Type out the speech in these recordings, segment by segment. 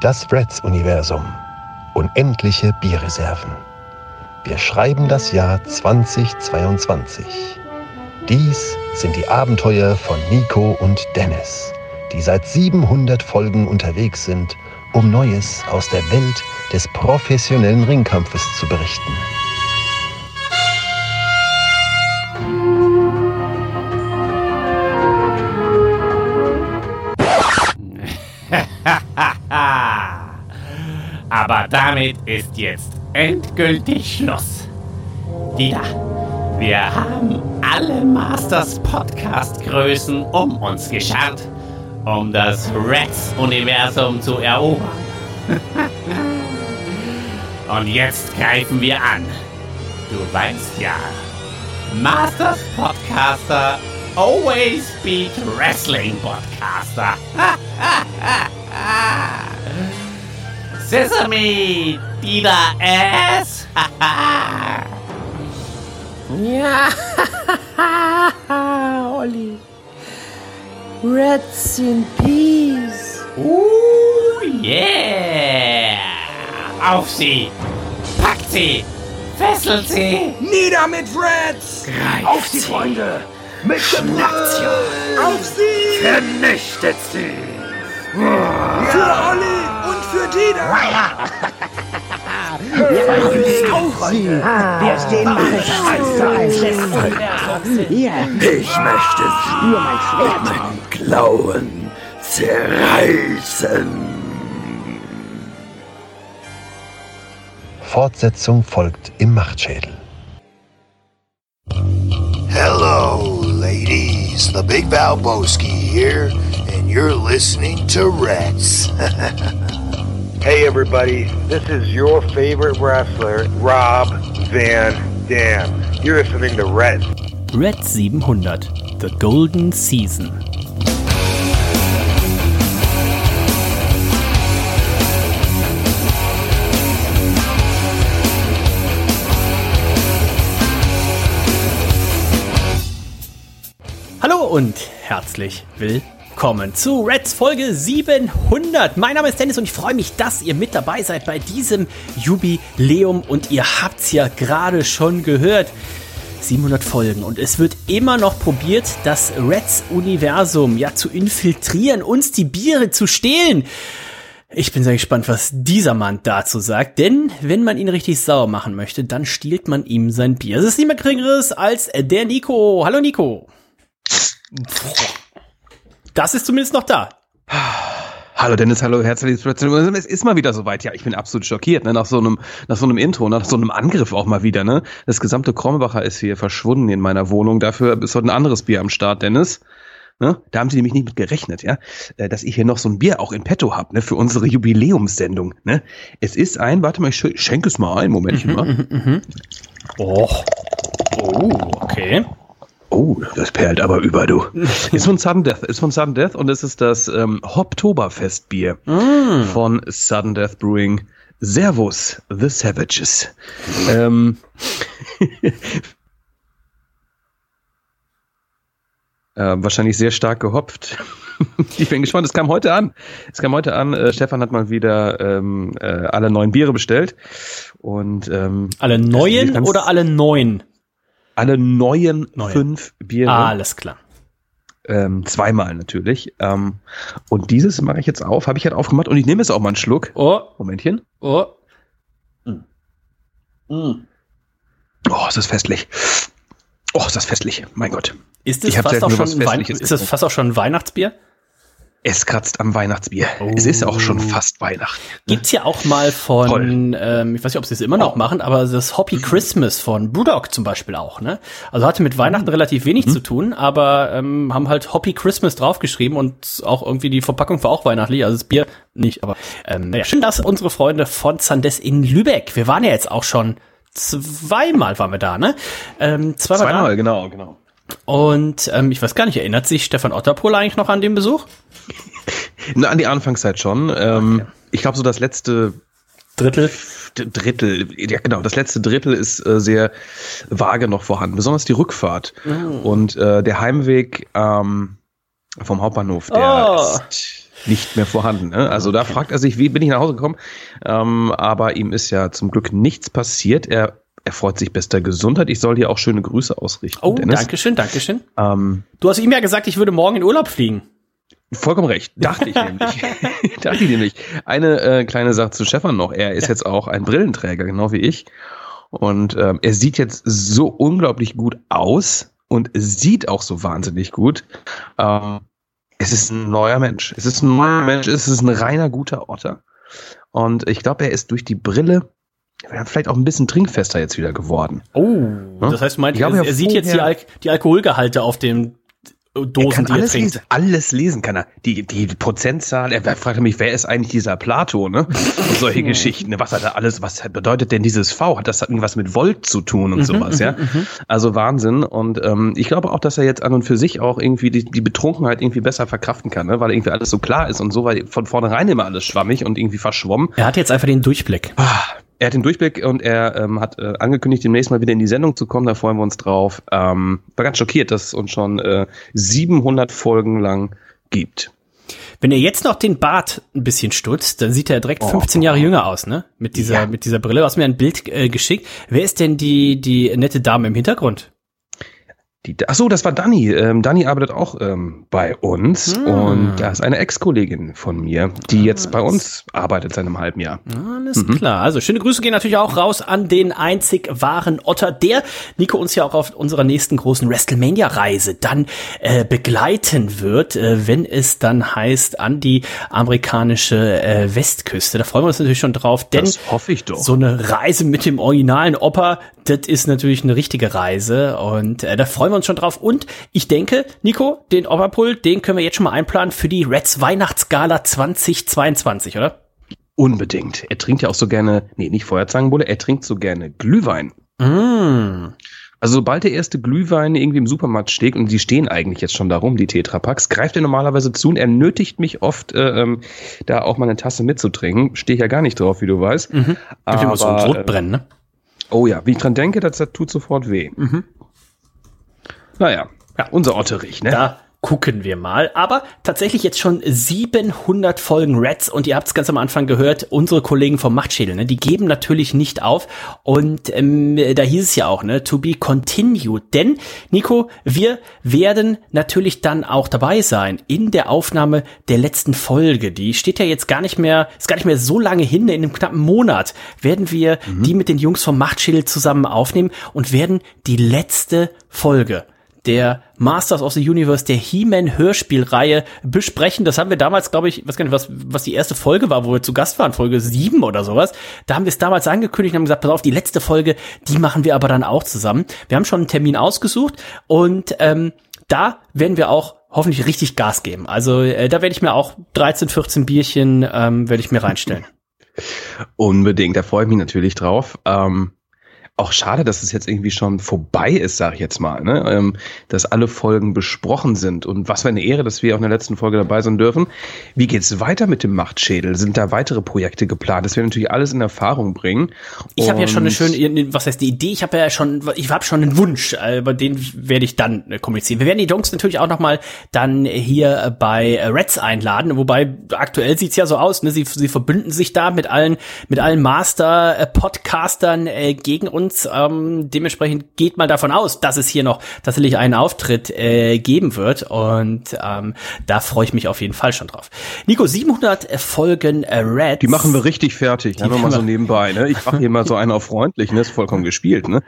Das Reds-Universum. Unendliche Bierreserven. Wir schreiben das Jahr 2022. Dies sind die Abenteuer von Nico und Dennis, die seit 700 Folgen unterwegs sind, um Neues aus der Welt des professionellen Ringkampfes zu berichten. Aber damit ist jetzt endgültig Schluss. Dieter, wir haben alle Masters Podcast Größen um uns geschart, um das Reds-Universum zu erobern. Und jetzt greifen wir an. Du weißt ja, Masters Podcaster always beat Wrestling Podcaster. Sesame, Dieter S. Ja, Olli. Reds in Peace. Oh yeah! Auf sie! Packt sie! Fesselt sie! Nieder mit Reds! Greift Auf sie, sie. Freunde! Mit dem Schnappt Rücken! Auf sie! Vernichtet sie! Für Olli sie! Wir stehen Hier, Ich möchte sie nur mein Schwert. meinen Klauen zerreißen! Fortsetzung folgt im Machtschädel. Hello, ladies. The Big Valboski here, and you're listening to Reds. Hey everybody, this is your favorite wrestler, Rob Van Dam. You're listening to Red. Red 700, The Golden Season. Hallo und herzlich willkommen zu Reds Folge 700. Mein Name ist Dennis und ich freue mich, dass ihr mit dabei seid bei diesem Jubiläum und ihr habt's ja gerade schon gehört. 700 Folgen und es wird immer noch probiert, das Reds-Universum ja zu infiltrieren, uns die Biere zu stehlen. Ich bin sehr gespannt, was dieser Mann dazu sagt, denn wenn man ihn richtig sauer machen möchte, dann stiehlt man ihm sein Bier. Es ist niemand geringeres als der Nico. Hallo Nico. Das ist zumindest noch da. Hallo Dennis, hallo, herzliches Willkommen. Es ist mal wieder soweit. Ja, ich bin absolut schockiert, ne? Nach so einem, nach so einem Intro, nach so einem Angriff auch mal wieder, ne? Das gesamte Krombacher ist hier verschwunden in meiner Wohnung. Dafür ist heute ein anderes Bier am Start, Dennis. Ne? Da haben sie nämlich nicht mit gerechnet, ja, äh, dass ich hier noch so ein Bier auch in petto hab, ne, für unsere Jubiläumssendung, ne? Es ist ein, warte mal, ich sch- schenke es mal ein, Momentchen mal. Oh. Oh, okay. Oh, das perlt aber über, du. ist von Sudden Death, ist von Sudden Death und es ist das ähm, Hoptoberfestbier von Sudden Death Brewing. Servus, The Savages. ähm, äh, wahrscheinlich sehr stark gehopft. ich bin gespannt, es kam heute an. Es kam heute an, äh, Stefan hat mal wieder ähm, äh, alle neun Biere bestellt. Und ähm, Alle neuen oder alle neun? Alle neuen Neuen. fünf Biere. Ah, alles klar. Ähm, zweimal natürlich. Ähm, und dieses mache ich jetzt auf, habe ich halt aufgemacht und ich nehme jetzt auch mal einen Schluck. Oh, Momentchen. oh. Oh, ist das festlich. Oh, ist das festlich. Mein Gott. Ist hab fast auch schon Wein ist das getrunken. fast auch schon ein Weihnachtsbier? Es kratzt am Weihnachtsbier. Es ist auch schon fast Weihnachten. Gibt's ja auch mal von, ähm, ich weiß nicht, ob sie es immer noch machen, aber das Hoppy Christmas von Brewdog zum Beispiel auch, ne? Also hatte mit Weihnachten relativ wenig zu tun, aber ähm, haben halt Hoppy Christmas draufgeschrieben und auch irgendwie die Verpackung war auch weihnachtlich, also das Bier nicht, aber ähm, naja, schön, dass unsere Freunde von Zandes in Lübeck, wir waren ja jetzt auch schon zweimal waren wir da, ne? Ähm, zweimal, Zweimal, genau, genau. Und ähm, ich weiß gar nicht, erinnert sich Stefan Otterpohl eigentlich noch an den Besuch? Na, an die Anfangszeit schon. Ähm, Ich glaube, so das letzte Drittel. Drittel, ja genau, das letzte Drittel ist äh, sehr vage noch vorhanden, besonders die Rückfahrt. Und äh, der Heimweg ähm, vom Hauptbahnhof, der Oh. ist nicht mehr vorhanden. Ne? Also da fragt er sich, wie bin ich nach Hause gekommen? Ähm, aber ihm ist ja zum Glück nichts passiert. Er er freut sich bester Gesundheit. Ich soll dir auch schöne Grüße ausrichten. Oh, Dennis. Dankeschön, Dankeschön. Ähm, Du hast ihm ja gesagt, ich würde morgen in Urlaub fliegen. Vollkommen recht, dachte ich nämlich. dachte ich nämlich. Eine äh, kleine Sache zu Stefan noch. Er ist jetzt auch ein Brillenträger, genau wie ich. Und ähm, er sieht jetzt so unglaublich gut aus und sieht auch so wahnsinnig gut. Ähm, es ist ein neuer Mensch. Es ist ein neuer Mensch. Es ist ein reiner guter Otter. Und ich glaube, er ist durch die Brille ja, vielleicht auch ein bisschen trinkfester jetzt wieder geworden. Oh, das heißt, du meinst, er, ja er sieht jetzt die, Al die Alkoholgehalte auf den äh, Er Dosen, kann die er alles trinkt. lesen. Alles lesen kann er. Die, die Prozentzahl, er fragt mich, wer ist eigentlich dieser Plato, ne? Und solche Geschichten. Was hat er alles, was bedeutet denn dieses V? Hat das irgendwas mit Volt zu tun und sowas, ja? Also Wahnsinn. Und ähm, ich glaube auch, dass er jetzt an und für sich auch irgendwie die, die Betrunkenheit irgendwie besser verkraften kann, ne? Weil irgendwie alles so klar ist und so, weil von vornherein immer alles schwammig und irgendwie verschwommen. Er hat jetzt einfach den Durchblick. Er hat den Durchblick und er ähm, hat äh, angekündigt, demnächst mal wieder in die Sendung zu kommen. Da freuen wir uns drauf. Ähm, war ganz schockiert, dass es uns schon äh, 700 Folgen lang gibt. Wenn er jetzt noch den Bart ein bisschen stutzt, dann sieht er direkt 15 Jahre jünger aus, ne? Mit dieser, Ja. mit dieser Brille. Du hast mir ein Bild äh, geschickt. Wer ist denn die, die nette Dame im Hintergrund? Die, ach so, das war Dani. Ähm, Dani arbeitet auch ähm, bei uns Hm. und da ist eine Ex-Kollegin von mir, die jetzt bei uns arbeitet seit einem halben Jahr. Alles klar. Also schöne Grüße gehen natürlich auch raus an den einzig wahren Otter, der Nico uns ja auch auf unserer nächsten großen WrestleMania-Reise dann äh, begleiten wird, äh, wenn es dann heißt an die amerikanische äh, Westküste. Da freuen wir uns natürlich schon drauf, denn Das hoffe ich doch. so eine Reise mit dem originalen Opa, das ist natürlich eine richtige Reise und äh, da freuen wir uns schon drauf. Und ich denke, Nico, den Opperpull, den können wir jetzt schon mal einplanen für die Reds Weihnachtsgala 2022, oder? Unbedingt. Er trinkt ja auch so gerne, nee, nicht Feuerzangenbowle, er trinkt so gerne Glühwein. Mm. Also sobald der erste Glühwein irgendwie im Supermarkt steht, und die stehen eigentlich jetzt schon darum, die Tetrapacks, greift er normalerweise zu und er nötigt mich oft, äh, ähm, da auch mal eine Tasse mitzutrinken. Stehe ich ja gar nicht drauf, wie du weißt. Mhm. Gibt immer so ein Aber, Rotbrennen, ne? äh, oh ja, wie ich dran denke, das, das tut sofort weh. Mhm. Naja, ja, unser Otterich, ne? Da gucken wir mal. Aber tatsächlich jetzt schon 700 Folgen Reds und ihr habt es ganz am Anfang gehört, unsere Kollegen vom Machtschädel, ne, die geben natürlich nicht auf. Und ähm, da hieß es ja auch, ne, to be continued. Denn, Nico, wir werden natürlich dann auch dabei sein in der Aufnahme der letzten Folge. Die steht ja jetzt gar nicht mehr, ist gar nicht mehr so lange hin, in einem knappen Monat werden wir die mit den Jungs vom Machtschädel zusammen aufnehmen und werden die letzte Folge der Masters of the Universe, der He-Man Hörspielreihe besprechen. Das haben wir damals, glaube ich, was, was die erste Folge war, wo wir zu Gast waren, Folge 7 oder sowas. Da haben wir es damals angekündigt und haben gesagt, pass auf, die letzte Folge, die machen wir aber dann auch zusammen. Wir haben schon einen Termin ausgesucht und ähm, da werden wir auch hoffentlich richtig Gas geben. Also äh, da werde ich mir auch 13, 14 Bierchen ähm, werde ich mir reinstellen. Unbedingt, da freue ich mich natürlich drauf. Ähm, auch schade, dass es jetzt irgendwie schon vorbei ist, sage ich jetzt mal, ne? ähm, dass alle Folgen besprochen sind. Und was für eine Ehre, dass wir auch in der letzten Folge dabei sein dürfen. Wie geht's weiter mit dem Machtschädel? Sind da weitere Projekte geplant? Das wir natürlich alles in Erfahrung bringen. Ich habe ja schon eine schöne, was heißt die Idee? Ich habe ja schon, ich habe schon einen Wunsch, äh, über den werde ich dann äh, kommunizieren. Wir werden die Jungs natürlich auch noch mal dann hier bei äh, Reds einladen, wobei aktuell sieht's ja so aus, ne? Sie, sie verbünden sich da mit allen, mit allen Master-Podcastern äh, gegen uns. Ähm, dementsprechend geht mal davon aus, dass es hier noch tatsächlich einen Auftritt äh, geben wird und ähm, da freue ich mich auf jeden Fall schon drauf. Nico, 700 Folgen äh, Reds. Die machen wir richtig fertig. Die werden mal so nebenbei. Ne? Ich mache hier mal so einen auf freundlich, ne? Ist vollkommen gespielt. Ne?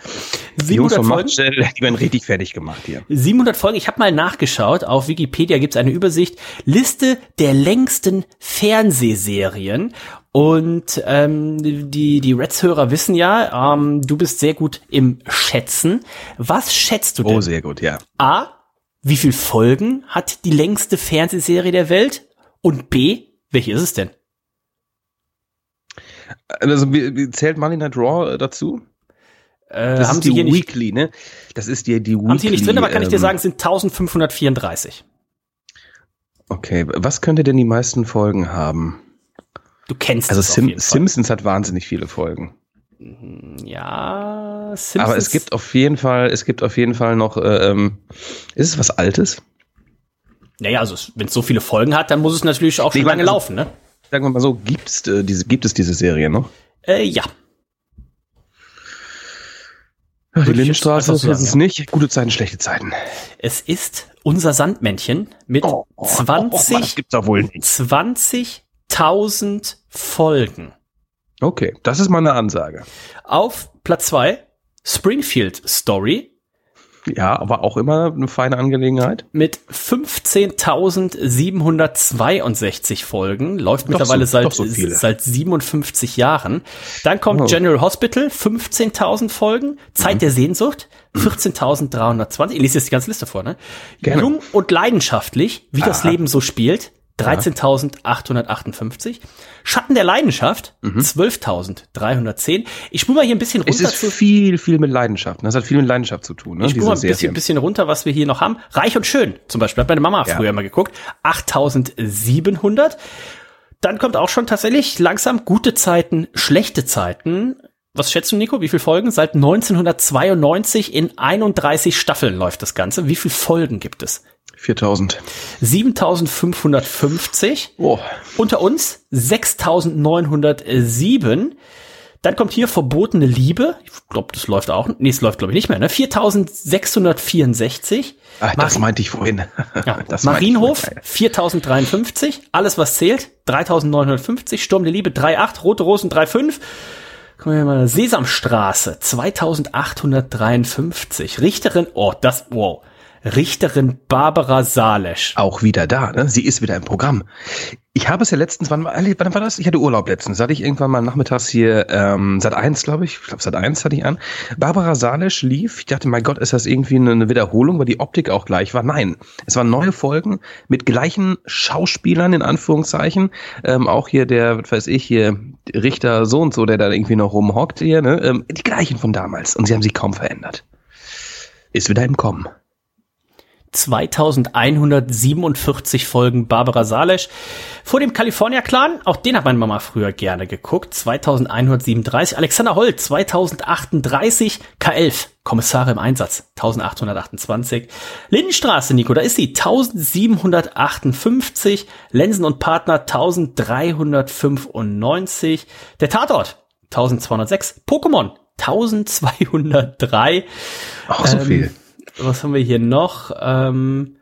Die 700 Jungs von Folgen? Die werden richtig fertig gemacht hier. 700 Folgen. Ich habe mal nachgeschaut. Auf Wikipedia gibt's eine Übersicht. Liste der längsten Fernsehserien. Und ähm, die, die Reds-Hörer wissen ja, ähm, du bist sehr gut im Schätzen. Was schätzt du denn? Oh, sehr gut, ja. A, wie viel Folgen hat die längste Fernsehserie der Welt? Und B, welche ist es denn? Also wie, wie zählt Money Night Raw äh, dazu? Äh, Das haben ist sie die hier nicht, Weekly, ne? Das ist die, die Weekly. haben sie hier nicht drin, aber kann ich dir ähm, sagen, es sind 1534. Okay, was könnte denn die meisten Folgen haben? Du kennst Also Sim. Simpsons hat wahnsinnig viele Folgen. Ja, Simpsons. Aber es gibt auf jeden Fall, es gibt auf jeden Fall noch, äh, ähm, ist es was Altes? Naja, also wenn es so viele Folgen hat, dann muss es natürlich auch schon Nee, lange also- laufen, ne? Sagen wir mal so, gibt's, äh, diese, gibt es diese Serie noch? Äh, ja. Die ich jetzt Lindenstraße ist es sagen, nicht. Gute Zeiten, schlechte Zeiten. Es ist unser Sandmännchen mit Oh, das 20 gibt's doch wohl nicht. 20.000 Folgen. Okay, das ist mal eine Ansage. Auf Platz zwei Springfield Story Ja, aber auch immer eine feine Angelegenheit. mit 15.762 Folgen. Läuft Doch mittlerweile so- seit, so seit 57 Jahren. Dann kommt Oh. General Hospital, 15.000 Folgen. Zeit Mhm. der Sehnsucht, 14.320. Ich lese jetzt die ganze Liste vor, ne? Gerne. Jung und leidenschaftlich, wie das Aha. Leben so spielt, 13.858. Schatten der Leidenschaft, 12.310. Ich spule mal hier ein bisschen Mhm. Es runter ist zu. viel, viel mit Leidenschaft. Das hat viel mit Leidenschaft zu tun, ne? Ich spule mal ein bisschen, Serien. bisschen runter, was wir hier noch haben. Reich und schön, zum Beispiel, hat meine Mama Ja. früher mal geguckt. 8700. Dann kommt auch schon tatsächlich langsam gute Zeiten, schlechte Zeiten. Was schätzt du, Nico? Wie viele Folgen? Seit 1992 in 31 Staffeln läuft das Ganze. Wie viele Folgen gibt es? 4000. 7550. Oh. Unter uns 6907. Dann kommt hier verbotene Liebe. Ich glaube, das läuft auch. Nee, es läuft glaube ich nicht mehr. Ne? 4664. Ach, das meinte ich vorhin. Ja, Das ich Marienhof vorhin. 4053. Alles was zählt 3950. Sturm der Liebe 3,8. Rote Rosen 3,5. Gucken wir mal. Sesamstraße 2853. Richterin, oh, das, wow. Richterin Barbara Salesch. Auch wieder da, ne? Sie ist wieder im Programm. Ich habe es ja letztens, wann, wann war das? Ich hatte Urlaub letztens. Hatte ich irgendwann mal nachmittags hier, ähm, Sat 1, glaube ich. Ich glaube, Sat 1 hatte ich an. Barbara Salisch lief. Ich dachte, mein Gott, ist das irgendwie eine Wiederholung, weil die Optik auch gleich war. Nein. Es waren neue Folgen mit gleichen Schauspielern, in Anführungszeichen. Ähm, auch hier der, was weiß ich, hier, Richter so und so, der da irgendwie noch rumhockt hier, ne? Ähm, die gleichen von damals. Und sie haben sich kaum verändert. Ist wieder im Kommen. 2147 Folgen Barbara Salesch. Vor dem California Clan, auch den hat meine Mama früher gerne geguckt. 2137. Alexander Holt, 2038. K11, Kommissare im Einsatz, 1828. Lindenstraße, Nico, da ist sie, 1758. Lensen und Partner, 1395. Der Tatort, 1206. Pokémon, 1203. Auch so Ähm, viel. Was haben wir hier noch? Ähm,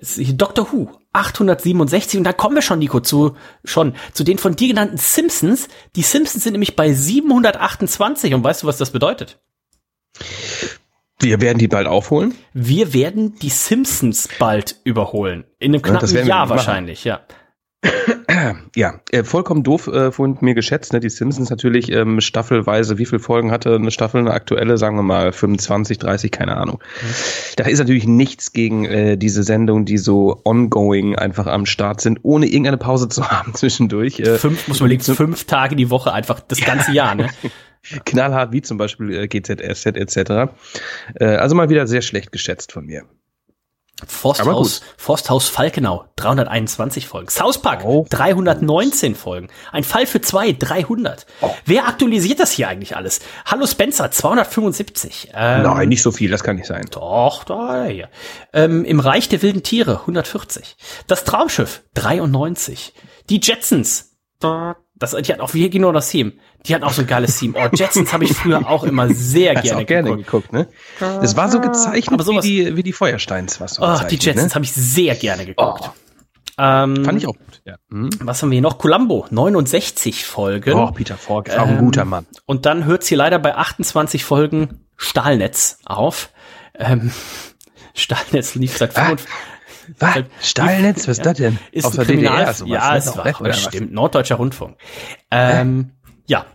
hier Doctor Who 867 und da kommen wir schon, Nico, zu schon zu den von dir genannten Simpsons. Die Simpsons sind nämlich bei 728 und weißt du, was das bedeutet? Wir werden die bald aufholen. Wir werden die Simpsons bald überholen. In einem Ja, knappen wir Jahr wahrscheinlich, ja. Ja, äh, vollkommen doof äh, von mir geschätzt. Ne? Die Simpsons natürlich ähm, staffelweise, wie viele Folgen hatte eine Staffel, eine aktuelle, sagen wir mal 25, 30, keine Ahnung. Da ist natürlich nichts gegen äh, diese Sendung, die so ongoing einfach am Start sind, ohne irgendeine Pause zu haben zwischendurch. Äh, Fünf, muss man legen, fünf Tage die Woche einfach das ganze Jahr, ne? knallhart wie zum Beispiel äh, GZSZ etc. Äh, also mal wieder sehr schlecht geschätzt von mir. Forsthaus, Forsthaus Falkenau, 321 Folgen. South Park, Oh. 319 Folgen. Ein Fall für zwei, 300. Wer aktualisiert das hier eigentlich alles? Hallo Spencer, 275. Ähm, Nein, nicht so viel, das kann nicht sein. Doch, da, ja. Ähm, Im Reich der wilden Tiere, 140. Das Traumschiff, 93. Die Jetsons, da, das, die hat auch wie genau das Theme. Die hat auch so ein geiles Theme. Oh, Jetsons habe ich früher auch immer sehr gerne, auch gerne geguckt. geguckt, ne? Es war so gezeichnet Aber sowas- wie, die, wie die Feuersteins, was so Ach, die gezeichnet, Jetsons ne? habe ich sehr gerne geguckt. Oh. Ähm, Fand ich auch gut, ja. Mhm. Was haben wir hier noch? Columbo, 69 Folgen. Oh, Peter Falk, auch ein Ähm, guter Mann. Und dann hört's hier leider bei 28 Folgen Stahlnetz auf. Ähm, Stahlnetz lief seit Ah, 55. Was? Stahlnetz, was ist das denn? Ist Aus der DDR sowas, Ja, ne? es war, stimmt. Norddeutscher Rundfunk. Ähm, ja.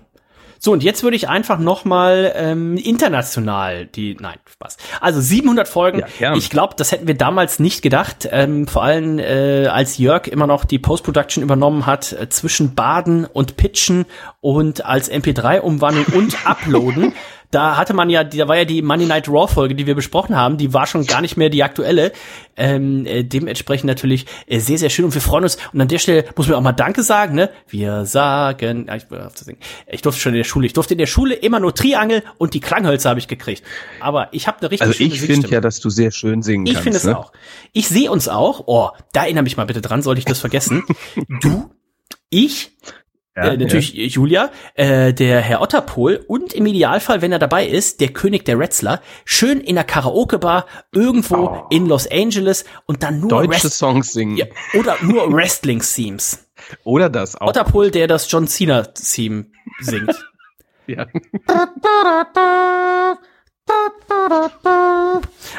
So, und jetzt würde ich einfach noch mal ähm, international die, nein, Spaß. Also 700 Folgen. Ja, ich glaube, das hätten wir damals nicht gedacht. Ähm, vor allem, äh, als Jörg immer noch die Post-Production übernommen hat, äh, zwischen Baden und Pitchen und als MP3 umwandeln und Uploaden. Da hatte man ja, da war ja die Money Night Raw Folge, die wir besprochen haben, die war schon gar nicht mehr die aktuelle. Ähm, äh, dementsprechend natürlich äh, sehr, sehr schön und wir freuen uns. Und an der Stelle muss man auch mal Danke sagen, ne? Wir sagen, ja, ich, ich durfte schon in der Schule, ich durfte in der Schule immer nur Triangel und die Klanghölzer habe ich gekriegt. Aber ich habe eine richtig Also ich finde ja, dass du sehr schön singen ich kannst. finde es ne? auch. Ich sehe uns auch. Oh, da erinnere mich mal bitte dran, sollte ich das vergessen. du, ich, Ja, äh, natürlich Julia, äh, der Herr Otterpohl und im Idealfall, wenn er dabei ist, der König der Wrestler, schön in der Karaoke-Bar irgendwo in Los Angeles und dann nur Oh. Deutsche Wrest- Songs singen. ja, oder nur Wrestling-Themes. Oder das auch. Otterpohl, der das John Cena-Theme singt. Ja.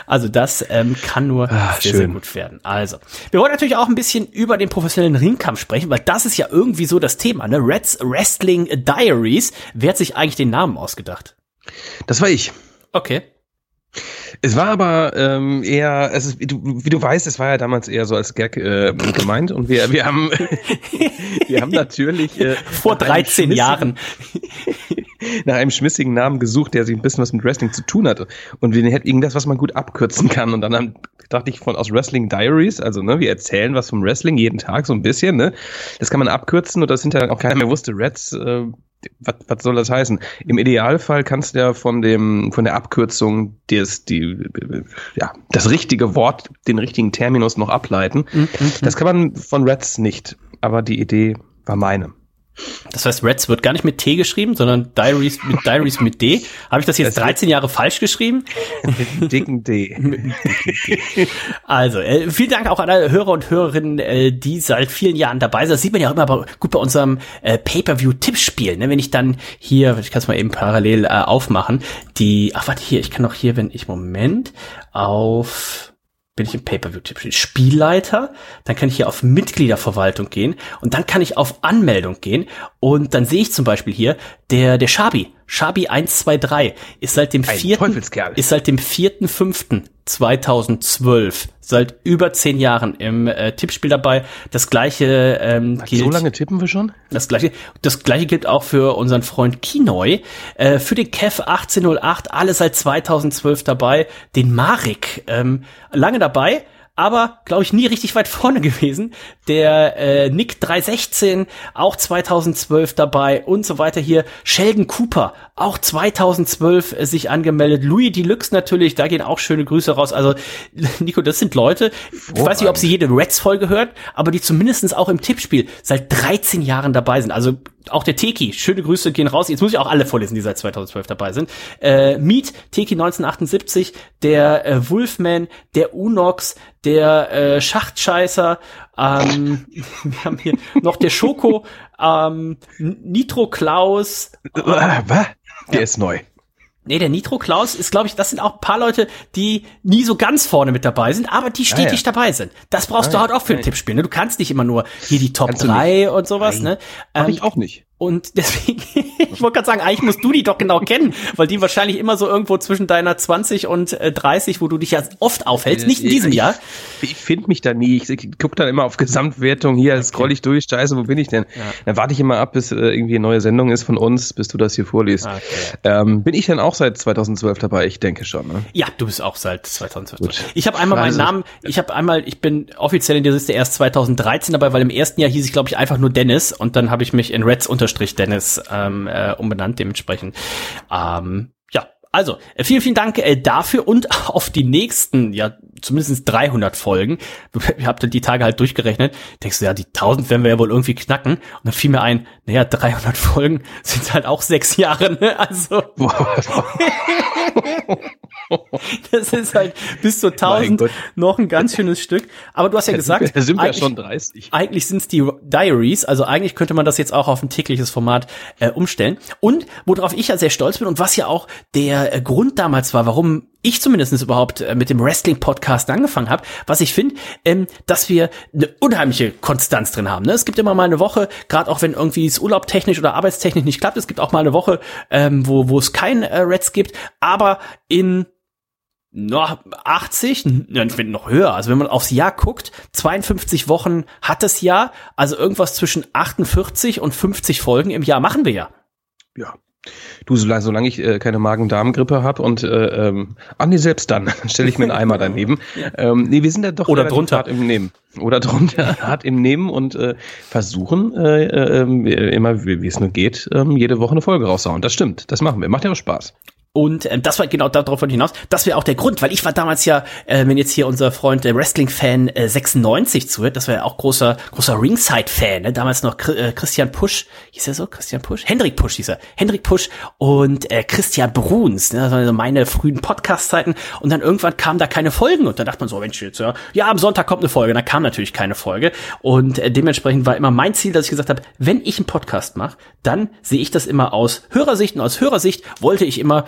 Also das ähm, kann nur Ah, sehr, sehr gut werden. Also, wir wollen natürlich auch ein bisschen über den professionellen Ringkampf sprechen, weil das ist ja irgendwie so das Thema, ne? Reds Wrestling Diaries. Wer hat sich eigentlich den Namen ausgedacht? Das war ich. Okay. Es war aber ähm, eher, es ist, wie, du, wie du weißt, es war ja damals eher so als Gag äh, gemeint und wir, wir haben, wir haben natürlich äh, Vor nach einem 13 schmissigen- Jahren. nach einem schmissigen Namen gesucht, der sich ein bisschen was mit Wrestling zu tun hatte. Und wir hätten irgendwas, was man gut abkürzen kann. Und dann haben, dachte ich von aus Wrestling Diaries, also ne, wir erzählen was vom Wrestling jeden Tag so ein bisschen, ne? Das kann man abkürzen und das hinterher auch keiner mehr wusste, Reds, äh, was, was soll das heißen? Im Idealfall kannst du ja von dem, von der Abkürzung des, die, ja, das richtige Wort, den richtigen Terminus noch ableiten. Das kann man von Reds nicht. Aber die Idee war meine. Das heißt, Reds wird gar nicht mit T geschrieben, sondern Diaries mit Diaries mit D. Habe ich das jetzt Das wird- 13 Jahre falsch geschrieben? Mit einem dicken D. Also, äh, vielen Dank auch an alle Hörer und Hörerinnen, äh, die seit vielen Jahren dabei sind. Das sieht man ja auch immer bei, gut bei unserem äh, Pay-Per-View-Tippspiel. Ne? Wenn ich dann hier, ich kann es mal eben parallel äh, aufmachen, die, ach warte hier, ich kann doch hier, wenn ich, Moment, auf bin ich im Pay-Per-View-Tippspiel Spielleiter, dann kann ich hier auf Mitgliederverwaltung gehen und dann kann ich auf Anmeldung gehen und dann sehe ich zum Beispiel hier, der, der Shabi, Shabi 123 ist seit dem Ein vierten, ist seit dem 4.5.2012, seit über zehn Jahren im äh, Tippspiel dabei. Das gleiche ähm, gilt. So lange tippen wir schon? Das gleiche, das gleiche gilt auch für unseren Freund Kinoy, äh, für den Kev 1808, alle seit 2012 dabei, den Marek, ähm, lange dabei, aber glaube ich nie richtig weit vorne gewesen. Der äh, Nick 316 auch 2012 dabei und so weiter hier. Sheldon Cooper auch 2012 äh, sich angemeldet. Louis Deluxe natürlich, da gehen auch schöne Grüße raus. Also Nico, das sind Leute, ich weiß nicht, ob sie jede Reds-Folge hören, aber die zumindestens auch im Tippspiel seit 13 Jahren dabei sind. Also auch der Teki, schöne Grüße gehen raus. Jetzt muss ich auch alle vorlesen, die seit 2012 dabei sind. Äh, Meet, Teki 1978, der äh, Wolfman, der Unox, der äh, Schachtscheißer, ähm, wir haben hier noch der Schoko, ähm, Nitro Klaus, Äh, was? Der ist neu. Nee, der Nitro Klaus ist, glaube ich, das sind auch ein paar Leute, die nie so ganz vorne mit dabei sind, aber die stetig ja. dabei sind. Das brauchst Ah, du ja. halt auch für ein Ja. Tippspiel. Ne? Du kannst nicht immer nur hier die Top Kannst du 3 und sowas. Nein. Ne? Mach Ähm, ich auch nicht. Und deswegen, ich wollte gerade sagen, eigentlich musst du die doch genau kennen, weil die wahrscheinlich immer so irgendwo zwischen deiner 20 und äh, 30, wo du dich ja oft aufhältst, nicht in diesem ich, Jahr. Ich, ich finde mich da nie. Ich, ich gucke dann immer auf Gesamtwertung. Hier scroll ich durch. Scheiße, wo bin ich denn? Dann warte ich immer ab, bis äh, irgendwie eine neue Sendung ist von uns, bis du das hier vorliest. Okay. Ähm, bin ich dann auch seit 2012 dabei? Ich denke schon. Ne? Ja, du bist auch seit 2012. Gut. Ich habe einmal meinen Also- Namen, ich habe einmal, ich bin offiziell in der Liste erst 2013 dabei, weil im ersten Jahr hieß ich, glaube ich, einfach nur Dennis und dann habe ich mich in Reds unterstrich Dennis ähm, äh, umbenannt, dementsprechend. Ähm, ja, also, äh, vielen, vielen Dank äh, dafür und auf die nächsten, ja, zumindest 300 Folgen. Ich habe die Tage halt durchgerechnet. Denkst du, ja, die 1000 werden wir ja wohl irgendwie knacken. Und dann fiel mir ein, naja, 300 Folgen sind halt auch sechs Jahre, ne? Also, das ist halt bis zu 1000 Gott. noch ein ganz schönes Stück. Aber du hast ja gesagt, Da sind wir eigentlich- schon 30. eigentlich sind es die Diaries, also eigentlich könnte man das jetzt auch auf ein tägliches Format äh, umstellen. Und worauf ich ja sehr stolz bin und was ja auch der äh, Grund damals war, warum ich zumindest überhaupt äh, mit dem Wrestling-Podcast angefangen habe, was ich finde, ähm, dass wir eine unheimliche Konstanz drin haben. Ne? Es gibt immer mal eine Woche, gerade auch wenn irgendwie es urlaubtechnisch oder arbeitstechnisch nicht klappt, es gibt auch mal eine Woche, ähm, wo, wo es kein äh, Reds gibt, aber in noch 80, ja, ich finde noch höher. Also wenn man aufs Jahr guckt, 52 Wochen hat das Jahr, also irgendwas zwischen 48 und 50 Folgen im Jahr machen wir ja. Ja. Du, solange, solange ich äh, keine Magen-Darm-Grippe habe und äh, ähm, ah nee, selbst dann, dann stelle ich mir einen Eimer daneben. ähm, nee, wir sind ja doch Oder drunter. hart im Nehmen. Oder drunter, hart im Nehmen und äh, versuchen äh, äh, ähm, immer, wie es nur geht, ähm, jede Woche eine Folge raushauen. Das stimmt, das machen wir. Macht ja auch Spaß. Und ähm, das war genau darauf wollte hinaus. Das wäre auch der Grund, weil ich war damals ja, äh, wenn jetzt hier unser Freund der Wrestling-Fan äh, 96 zuhört, das war ja auch großer großer Ringside-Fan. Ne? Damals noch Chri- äh, Christian Pusch, hieß er so? Christian Pusch? Hendrik Pusch hieß er. Hendrik Pusch und äh, Christian Bruns. Ne? Das waren so meine frühen Podcast-Zeiten. Und dann irgendwann kamen da keine Folgen. Und da dachte man so, Mensch, jetzt, ja, ja, am Sonntag kommt eine Folge. Und da kam natürlich keine Folge. Und äh, dementsprechend war immer mein Ziel, dass ich gesagt habe, wenn ich einen Podcast mache, dann sehe ich das immer aus Hörersicht. Und aus Hörersicht wollte ich immer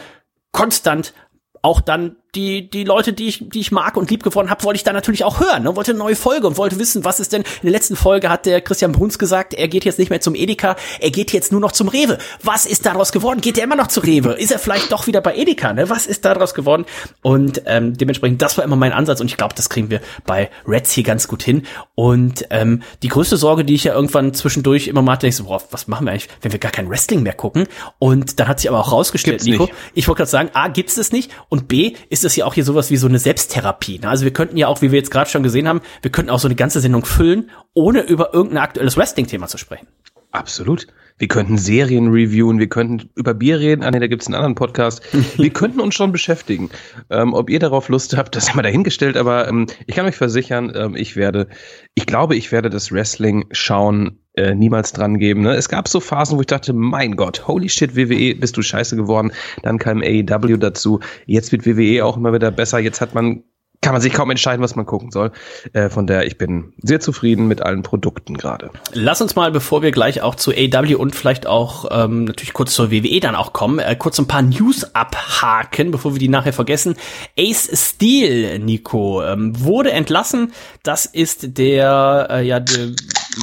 konstant auch dann die, die Leute, die ich, die ich mag und lieb gewonnen habe, wollte ich da natürlich auch hören. Ne? Wollte eine neue Folge und wollte wissen, was ist denn. In der letzten Folge hat der Christian Bruns gesagt, er geht jetzt nicht mehr zum Edeka, er geht jetzt nur noch zum Rewe. Was ist daraus geworden? Geht er immer noch zu Rewe? Ist er vielleicht doch wieder bei Edeka? Ne? Was ist daraus geworden? Und ähm, dementsprechend, das war immer mein Ansatz und ich glaube, das kriegen wir bei Reds hier ganz gut hin. Und ähm, die größte Sorge, die ich ja irgendwann zwischendurch immer mal hatte, ich so, boah, was machen wir eigentlich, wenn wir gar kein Wrestling mehr gucken? Und dann hat sich aber auch rausgestellt, Nico, ich wollte gerade sagen, A, gibt's es nicht und B, ist es ja auch hier sowas wie so eine Selbsttherapie. Ne? Also wir könnten ja auch, wie wir jetzt gerade schon gesehen haben, wir könnten auch so eine ganze Sendung füllen, ohne über irgendein aktuelles Wrestling-Thema zu sprechen. Absolut. Wir könnten Serien reviewen, wir könnten über Bier reden, ah nee, da gibt's einen anderen Podcast. Wir könnten uns schon beschäftigen. Ähm, ob ihr darauf Lust habt, das ist immer dahingestellt, aber ähm, ich kann euch versichern, ähm, ich werde, ich glaube, ich werde das Wrestling schauen äh, niemals dran geben. Ne? Es gab so Phasen, wo ich dachte, mein Gott, holy shit, WWE, bist du scheiße geworden. Dann kam AEW dazu. Jetzt wird WWE auch immer wieder besser. Jetzt hat man kann man sich kaum entscheiden, was man gucken soll. Äh, von daher, ich bin sehr zufrieden mit allen Produkten gerade. Lass uns mal, bevor wir gleich auch zu AW und vielleicht auch ähm, natürlich kurz zur WWE dann auch kommen, äh, kurz ein paar News abhaken, bevor wir die nachher vergessen. Ace Steel, Nico, ähm, wurde entlassen. Das ist der, äh, ja, der,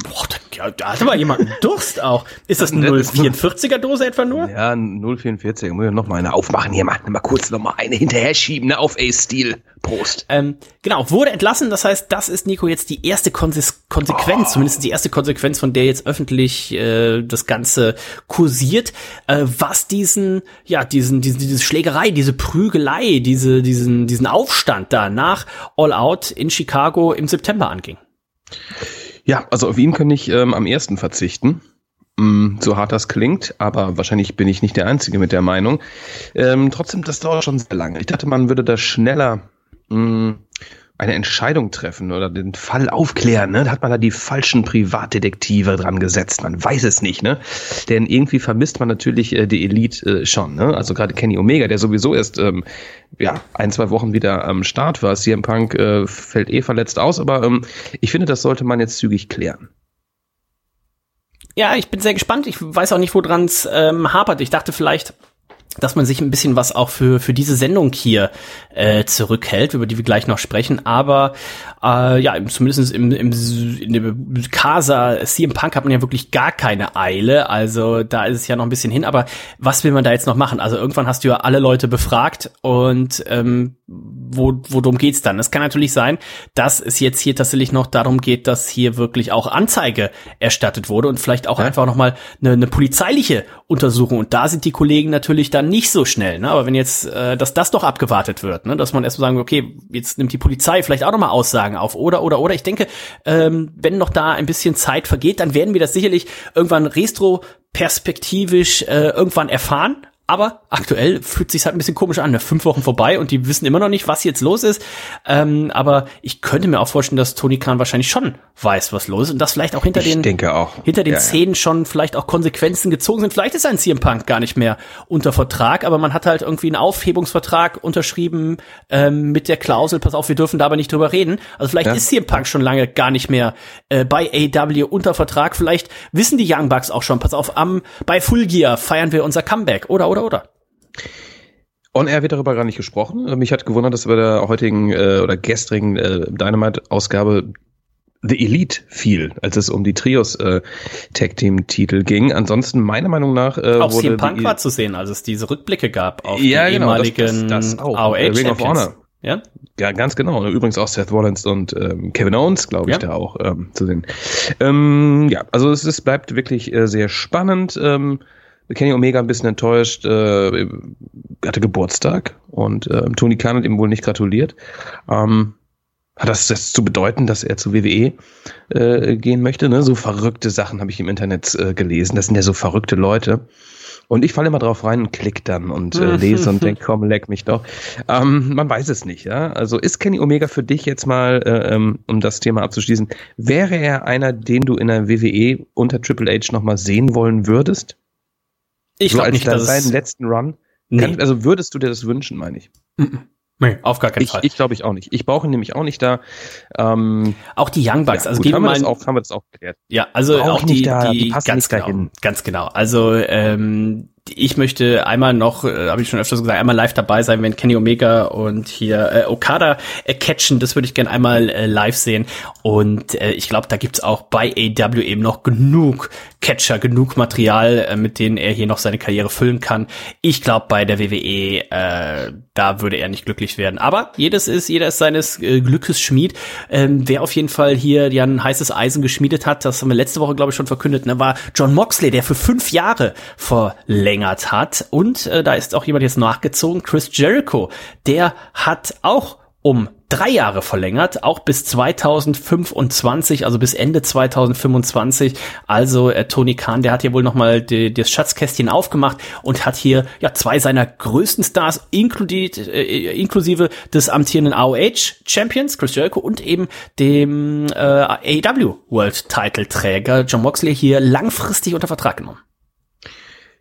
boah, da, da hatte mal jemand einen Durst auch. Ist das eine Das ist- 044er Dose etwa nur? Ja, 044. Muss ich noch mal eine aufmachen hier, mal, mal kurz noch mal eine hinterher schieben, ne, auf Ace-Stil. Prost. Ähm, genau, wurde entlassen. Das heißt, das ist Nico jetzt die erste Konse Konsequenz, zumindest die erste Konsequenz, von der jetzt öffentlich äh, das Ganze kursiert, äh, was diesen, ja, diesen, diesen, diese Schlägerei, diese Prügelei, diese, diesen, diesen Aufstand da nach All Out in Chicago im September anging. Ja, also auf ihn kann ich ähm, am ersten verzichten. Mm, so hart das klingt, aber wahrscheinlich bin ich nicht der Einzige mit der Meinung. Ähm, trotzdem, das dauert schon sehr lange. Ich dachte, man würde da schneller mh, eine Entscheidung treffen oder den Fall aufklären. Ne? Da hat man da die falschen Privatdetektive dran gesetzt. Man weiß es nicht, ne? Denn irgendwie vermisst man natürlich äh, die Elite äh, schon. Ne? Also gerade Kenny Omega, der sowieso erst ähm, ja ein zwei Wochen wieder am Start war. CM Punk äh, fällt eh verletzt aus, aber ähm, ich finde, das sollte man jetzt zügig klären. Ja, ich bin sehr gespannt. Ich weiß auch nicht, woran es ähm, hapert. Ich dachte vielleicht, dass man sich ein bisschen was auch für für diese Sendung hier äh, zurückhält, über die wir gleich noch sprechen. Aber äh, ja, zumindest im, im, in der Casa CM Punk hat man ja wirklich gar keine Eile. Also da ist es ja noch ein bisschen hin. Aber was will man da jetzt noch machen? Also irgendwann hast du ja alle Leute befragt und ähm, wo, worum geht's dann? Es kann natürlich sein, dass es jetzt hier tatsächlich noch darum geht, dass hier wirklich auch Anzeige erstattet wurde und vielleicht auch einfach nochmal eine, eine polizeiliche Untersuchung. Und da sind die Kollegen natürlich dann nicht so schnell. Ne? Aber wenn jetzt, äh, dass das doch abgewartet wird, ne? dass man erstmal sagen, okay, jetzt nimmt die Polizei vielleicht auch nochmal Aussagen auf oder, oder, oder. Ich denke, ähm, wenn noch da ein bisschen Zeit vergeht, dann werden wir das sicherlich irgendwann retro-perspektivisch äh, irgendwann erfahren. Aber aktuell fühlt sich halt ein bisschen komisch an. Fünf Wochen vorbei und die wissen immer noch nicht, was jetzt los ist. Ähm, aber ich könnte mir auch vorstellen, dass Tony Khan wahrscheinlich schon weiß, was los ist und dass vielleicht auch hinter Ich den auch. hinter den Ja, ja. Szenen schon vielleicht auch Konsequenzen gezogen sind. Vielleicht ist ein CM Punk gar nicht mehr unter Vertrag, aber man hat halt irgendwie einen Aufhebungsvertrag unterschrieben ähm, mit der Klausel, pass auf, wir dürfen da aber nicht drüber reden. Also vielleicht Ja. ist CM Punk schon lange gar nicht mehr äh, bei AW unter Vertrag. Vielleicht wissen die Young Bucks auch schon, pass auf, am bei Full Gear feiern wir unser Comeback. Oder, oder, oder. On Air wird darüber gar nicht gesprochen. Äh, Mich hat gewundert, dass bei der heutigen äh, oder gestrigen äh, Dynamite-Ausgabe The Elite fiel, als es um die Trios äh, Tag Team Titel ging. Ansonsten meiner Meinung nach äh, Auch wurde CM Punk war zu sehen, als es diese Rückblicke gab auf Ja, die genau, ehemaligen das- das auch. AOH Äh, Ring of. Honor. Ja? Ja, ganz genau. Übrigens auch Seth Rollins und ähm, Kevin Owens, glaube ich, Ja. da auch ähm, zu sehen. Ähm, ja, also es ist, bleibt wirklich äh, sehr spannend. Ähm, Kenny Omega ein bisschen enttäuscht, äh, hatte Geburtstag und äh, Tony Khan hat ihm wohl nicht gratuliert. Ähm, hat das, das zu bedeuten, dass er zu WWE äh, gehen möchte? Ne? So verrückte Sachen habe ich im Internet äh, gelesen. Das sind ja so verrückte Leute. Und ich falle immer drauf rein und klick dann und äh, lese und denke, komm, leck mich doch. Ähm, man weiß es nicht, ja. Also ist Kenny Omega für dich jetzt mal, äh, ähm, um das Thema abzuschließen, wäre er einer, den du in der WWE unter Triple H nochmal sehen wollen würdest? Ich so glaube nicht, dass es, seinen letzten Run? Nee. Kann, also würdest du dir das wünschen, meine ich? nee, auf gar keinen Ich, Fall. ich glaube ich auch nicht. Ich brauche ihn nämlich auch nicht da. Ähm, auch die Young Bucks, ja, also gut, geben haben, wir wir das mal auch, haben wir das auch geklärt. Ja, also Brauch auch die, nicht da, die, die passen ganz nicht genau, dahin. ganz genau. Also ähm, ich möchte einmal noch, äh, habe ich schon öfters gesagt, einmal live dabei sein, wenn Kenny Omega und hier äh, Okada äh, catchen. Das würde ich gerne einmal äh, live sehen. Und äh, ich glaube, da gibt's auch bei AW eben noch genug Catcher, genug Material, äh, mit denen er hier noch seine Karriere füllen kann. Ich glaube, bei der WWE, äh, da würde er nicht glücklich werden. Aber jedes ist, jeder ist seines äh, Glückes Schmied. Ähm, wer auf jeden Fall hier ja ein heißes Eisen geschmiedet hat, das haben wir letzte Woche, glaube ich, schon verkündet, ne, war John Moxley, der für fünf Jahre verlängert hat. Und äh, da ist auch jemand jetzt nachgezogen, Chris Jericho. Der hat auch um drei Jahre verlängert, auch bis 2025, also bis Ende 2025. Also äh, Tony Khan, der hat hier wohl nochmal das Schatzkästchen aufgemacht und hat hier ja zwei seiner größten Stars inkludiert, äh, inklusive des amtierenden AOH Champions Chris Jericho und eben dem äh, AEW World Title Träger John Moxley hier langfristig unter Vertrag genommen.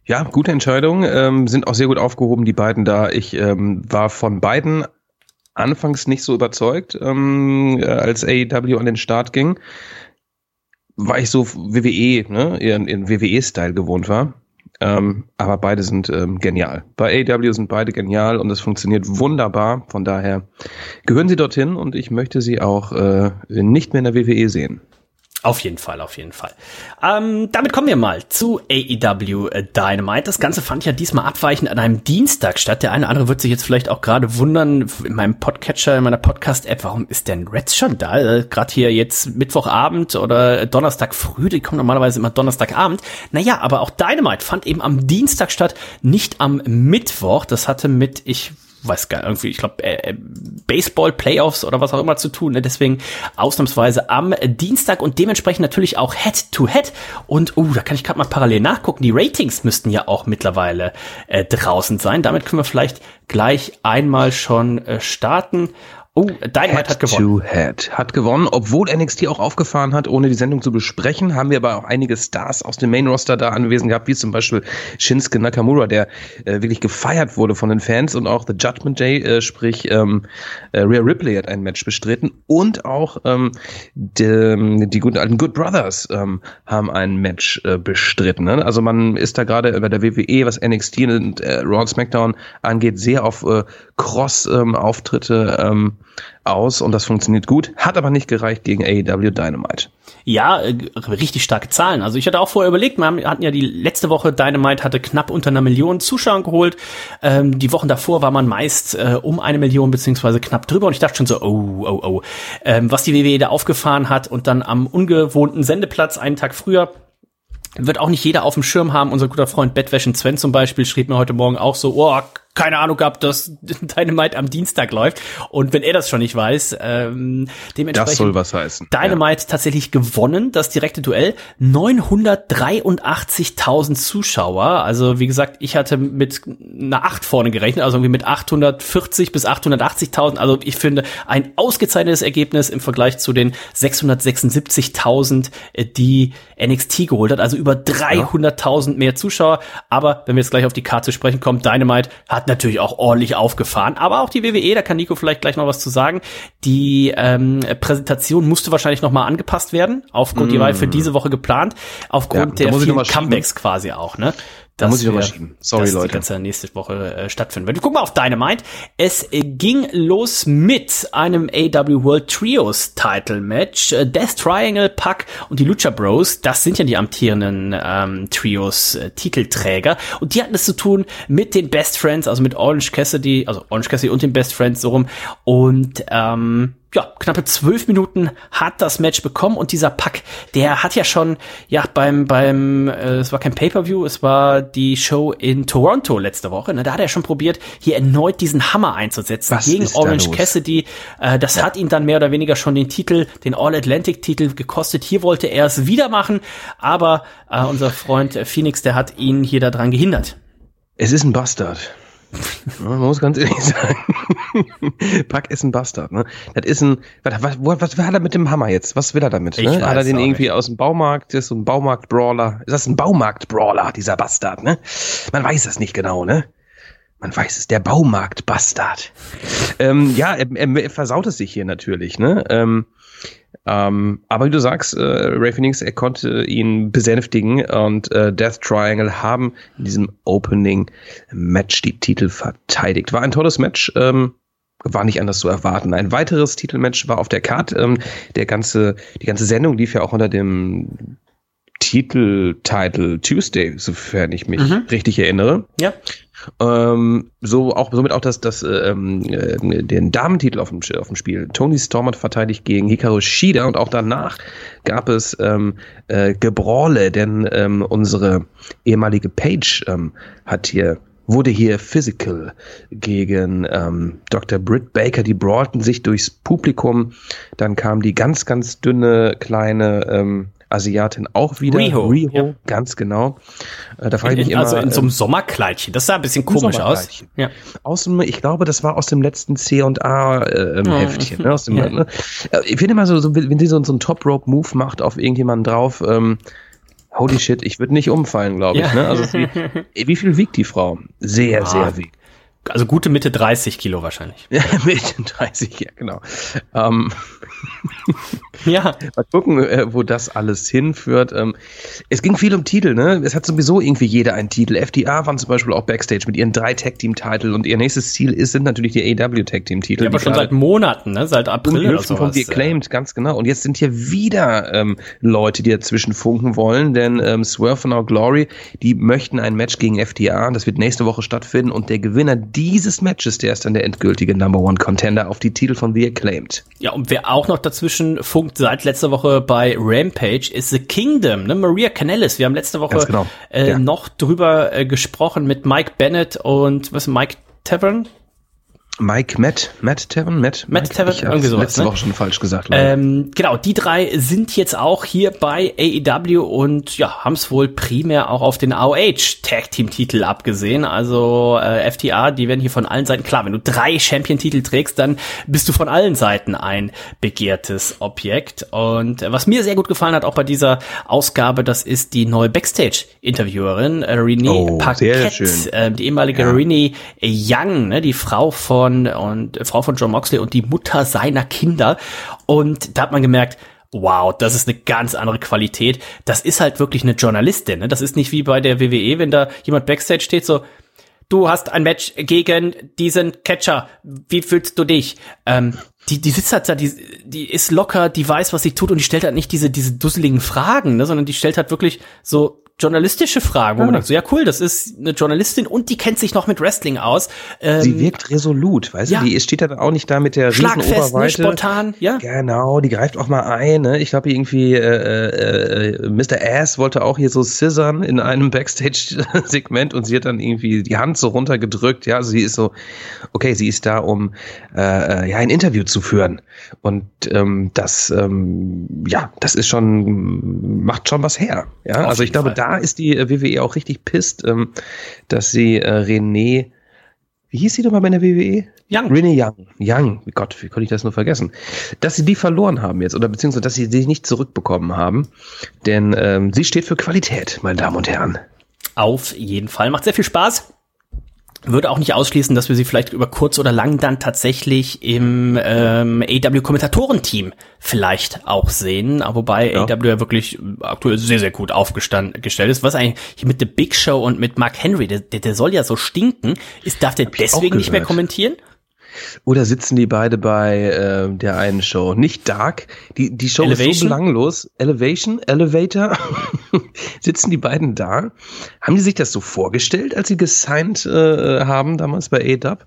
Ja, gute Entscheidung. Ähm, sind auch sehr gut aufgehoben, die beiden da. Ich ähm, war von beiden anfangs nicht so überzeugt, ähm, äh, als AEW an den Start ging, weil ich so WWE, ne, ihren, ihren WWE-Style gewohnt war. Ähm, aber beide sind ähm, genial. Bei AEW sind beide genial und es funktioniert wunderbar. Von daher gehören sie dorthin und ich möchte sie auch äh, nicht mehr in der WWE sehen. Auf jeden Fall, auf jeden Fall. Ähm, damit kommen wir mal zu AEW Dynamite. Das Ganze fand ja diesmal abweichend an einem Dienstag statt. Der eine oder andere wird sich jetzt vielleicht auch gerade wundern, in meinem Podcatcher, in meiner Podcast-App, warum ist denn Reds schon da? Äh, gerade hier jetzt Mittwochabend oder Donnerstag früh, die kommen normalerweise immer Donnerstagabend. Naja, aber auch Dynamite fand eben am Dienstag statt, nicht am Mittwoch. Das hatte mit, ich weiß gar irgendwie, ich glaube, äh, Baseball, Playoffs oder was auch immer zu tun. Ne? Deswegen ausnahmsweise am Dienstag und dementsprechend natürlich auch Head-to-Head. Und uh, da kann ich gerade mal parallel nachgucken. Die Ratings müssten ja auch mittlerweile äh, draußen sein. Damit können wir vielleicht gleich einmal schon äh, starten. Oh, Dynamite hat gewonnen. To Head hat gewonnen, obwohl NXT auch aufgefahren hat, ohne die Sendung zu besprechen, haben wir aber auch einige Stars aus dem Main Roster da anwesend gehabt, wie zum Beispiel Shinsuke Nakamura, der äh, wirklich gefeiert wurde von den Fans und auch The Judgment Day, äh, sprich ähm, äh, Rhea Ripley hat ein Match bestritten und auch ähm, die, die guten alten Good Brothers ähm, haben ein Match äh, bestritten. Ne? Also man ist da gerade bei der WWE, was NXT und äh, Raw und SmackDown angeht, sehr auf äh, Cross-Auftritte ähm, aus und das funktioniert gut, hat aber nicht gereicht gegen AEW Dynamite. Ja, äh, richtig starke Zahlen. Also ich hatte auch vorher überlegt, wir hatten ja die letzte Woche Dynamite hatte knapp unter einer Million Zuschauer geholt. Ähm, die Wochen davor war man meist äh, um eine Million beziehungsweise knapp drüber und ich dachte schon so, oh, oh, oh. Ähm, was die WWE da aufgefahren hat und dann am ungewohnten Sendeplatz einen Tag früher wird auch nicht jeder auf dem Schirm haben. Unser guter Freund Bettwäschen Sven zum Beispiel schrieb mir heute Morgen auch so, oh, keine Ahnung gehabt, dass Dynamite am Dienstag läuft. Und wenn er das schon nicht weiß, ähm, dementsprechend Das soll was heißen. Dynamite tatsächlich gewonnen, das direkte Duell. 983.000 Zuschauer. Also wie gesagt, ich hatte mit einer 8 vorne gerechnet, also irgendwie mit 840 bis 880.000. Also ich finde ein ausgezeichnetes Ergebnis im Vergleich zu den 676.000, äh, die NXT geholt hat. Also über 300.000 mehr Zuschauer. Aber wenn wir jetzt gleich auf die Karte sprechen kommen, Dynamite hat natürlich auch ordentlich aufgefahren. Aber auch die WWE, da kann Nico vielleicht gleich noch was zu sagen. Die ähm, Präsentation musste wahrscheinlich noch mal angepasst werden. Aufgrund, die war für diese Woche geplant. Aufgrund Ja, der vielen schieben. Comebacks quasi auch, ne? Da muss ich noch mal wir- schieben. Sorry, dass Leute. Die ganze nächste Woche äh, stattfinden wird. Wir gucken mal auf Dynamite. Es äh, ging los mit einem AW World Trios Title Match. Äh, Death Triangle, Pack und die Lucha Bros, das sind ja die amtierenden ähm, Trios äh, Titelträger. Und die hatten es zu tun mit den Best Friends, also mit Orange Cassidy, also Orange Cassidy und den Best Friends so rum. Und ähm, ja, knappe zwölf Minuten hat das Match bekommen und dieser Pack, der hat ja schon, ja, beim, beim, äh, es war kein Pay-Per-View, es war die Show in Toronto letzte Woche, ne, da hat er schon probiert, hier erneut diesen Hammer einzusetzen Was gegen Orange? Cassidy. Äh, das hat ihn dann mehr oder weniger schon den Titel, den All-Atlantic-Titel gekostet. Hier wollte er es wieder machen, aber äh, unser Freund Phoenix, der hat ihn hier daran gehindert. Es ist ein Bastard. Man muss ganz ehrlich sagen. Pack ist ein Bastard, ne? Das ist ein, was, was, was, hat er mit dem Hammer jetzt? Was will er damit? Ne? Hat er den irgendwie nicht. aus dem Baumarkt, das ist so ein Baumarkt-Brawler. Ist das ein Baumarkt-Brawler, dieser Bastard, ne? Man weiß es nicht genau, ne? Man weiß es, der Baumarkt-Bastard. ähm, ja, er, er, er versaut es sich hier natürlich, ne? Ähm, ähm, aber wie du sagst, äh, Ray Phoenix, er konnte ihn besänftigen und äh, Death Triangle haben in diesem Opening Match die Titel verteidigt. War ein tolles Match. Ähm, war nicht anders zu erwarten. Ein weiteres Titelmatch war auf der Card. Ähm, der ganze, die ganze Sendung lief ja auch unter dem Titel Title Tuesday, sofern ich mich Mhm. richtig erinnere. Ja. Ähm, so auch somit auch das, das ähm, äh, den Damentitel auf dem, auf dem Spiel. Tony Storm hat verteidigt gegen Hikaru Shida und auch danach gab es ähm, äh, Gebrawle, denn ähm, unsere ehemalige Page ähm, hat hier wurde hier physical gegen ähm, Dr. Britt Baker. Die brawlten sich durchs Publikum. Dann kam die ganz, ganz dünne kleine ähm, Asiatin auch wieder. Riho, Riho ja. ganz genau. Äh, da frage ich mich In, immer. also in so ähm, einem Sommerkleidchen. Das sah ein bisschen komisch aus. Ja. aus dem, ich glaube, das war aus dem letzten C und A äh, ähm, Ja. Heftchen. Ne, aus dem, Ja. ne? Äh, Ich finde immer so, so, wenn sie so, so einen Top Rope Move macht auf irgendjemanden drauf, ähm, holy shit, ich würde nicht umfallen, glaube ich. Ja. Ne? Also sie, wie viel wiegt die Frau? Sehr, Ah. sehr wiegt. Also gute Mitte 30 Kilo wahrscheinlich. Ja, mit 30, ja, genau. Ähm, Ja. Mal gucken, äh, wo das alles hinführt. Ähm, es ging viel um Titel, ne? Es hat sowieso irgendwie jeder einen Titel. FDA waren zum Beispiel auch Backstage mit ihren drei Tag-Team-Titeln und ihr nächstes Ziel ist, sind natürlich die AW Tag-Team-Titel. Ja, aber schon seit Monaten, ne? Seit April oder von sowas. The Acclaimed, ganz genau. Und jetzt sind hier wieder ähm, Leute, die dazwischen funken wollen, denn ähm, Swerve und Our Glory, die möchten ein Match gegen FDA. Das wird nächste Woche stattfinden und der Gewinner dieses Matches, der ist dann der endgültige Number One Contender auf die Titel von The Acclaimed. Ja, und wer auch noch dazwischen funkt seit letzter Woche bei Rampage ist The Kingdom, ne? Maria Canellis. Wir haben letzte Woche genau. äh, Ja. noch drüber äh, gesprochen mit Mike Bennett und was Mike Tavern. Mike, Matt, Matt Tavern, Matt, Matt Mike? Tavern, irgendwie sowas, letzte ne? Woche schon falsch gesagt. Ähm, genau, die drei sind jetzt auch hier bei AEW und ja, haben es wohl primär auch auf den AOH Tag Team Titel abgesehen. Also äh, FTA, die werden hier von allen Seiten klar. Wenn du drei Champion Titel trägst, dann bist du von allen Seiten ein begehrtes Objekt. Und äh, was mir sehr gut gefallen hat, auch bei dieser Ausgabe, das ist die neue Backstage Interviewerin äh, Renee Oh, Paquette, äh, die ehemalige Ja. Renee Young, ne, die Frau von und äh, Frau von John Moxley und die Mutter seiner Kinder. Und da hat man gemerkt, wow, das ist eine ganz andere Qualität. Das ist halt wirklich eine Journalistin. Ne? Das ist nicht wie bei der WWE, wenn da jemand backstage steht, so, du hast ein Match gegen diesen Catcher. Wie fühlst du dich? Ähm, die, die sitzt halt da, die, die ist locker, die weiß, was sie tut und die stellt halt nicht diese, diese dusseligen Fragen, ne, sondern die stellt halt wirklich so journalistische Fragen, wo man denkt, so, ja cool, das ist eine Journalistin und die kennt sich noch mit Wrestling aus. Ähm, Sie wirkt resolut, weißt ja. du? Die steht da auch nicht da mit der riesen schlagfest, ne, spontan, ja. Genau, die greift auch mal ein. Ne? Ich glaube irgendwie äh, äh, Mr. Ass wollte auch hier so scissern in einem Backstage-Segment und sie hat dann irgendwie die Hand so runtergedrückt. Ja, also sie ist so, okay, sie ist da, um äh, äh, ja ein Interview zu führen und ähm, das ähm, ja, das ist schon macht schon was her. Ja, Auf also ich glaube, Fall. da ist die äh, WWE auch richtig pisst, ähm, dass sie äh, René wie hieß sie doch mal bei der WWE? Young. Renee Young. Young. Gott, wie konnte ich das nur vergessen? Dass sie die verloren haben jetzt oder beziehungsweise dass sie sie nicht zurückbekommen haben. Denn ähm, sie steht für Qualität, meine Damen und Herren. Auf jeden Fall. Macht sehr viel Spaß. Würde auch nicht ausschließen, dass wir sie vielleicht über kurz oder lang dann tatsächlich im ähm, AW-Kommentatorenteam vielleicht auch sehen. Aber wobei Ja. AW ja wirklich aktuell sehr, sehr gut aufgestellt ist. Was eigentlich hier mit The Big Show und mit Mark Henry, der, der, der soll ja so stinken. Ist, darf der auch deswegen nicht mehr kommentieren? Oder sitzen die beide bei äh, der einen Show? Nicht Dark. Die, die Show ist so Elevation? belanglos. Elevation, Elevator. sitzen die beiden da? Haben die sich das so vorgestellt, als sie gesigned äh, haben damals bei AW?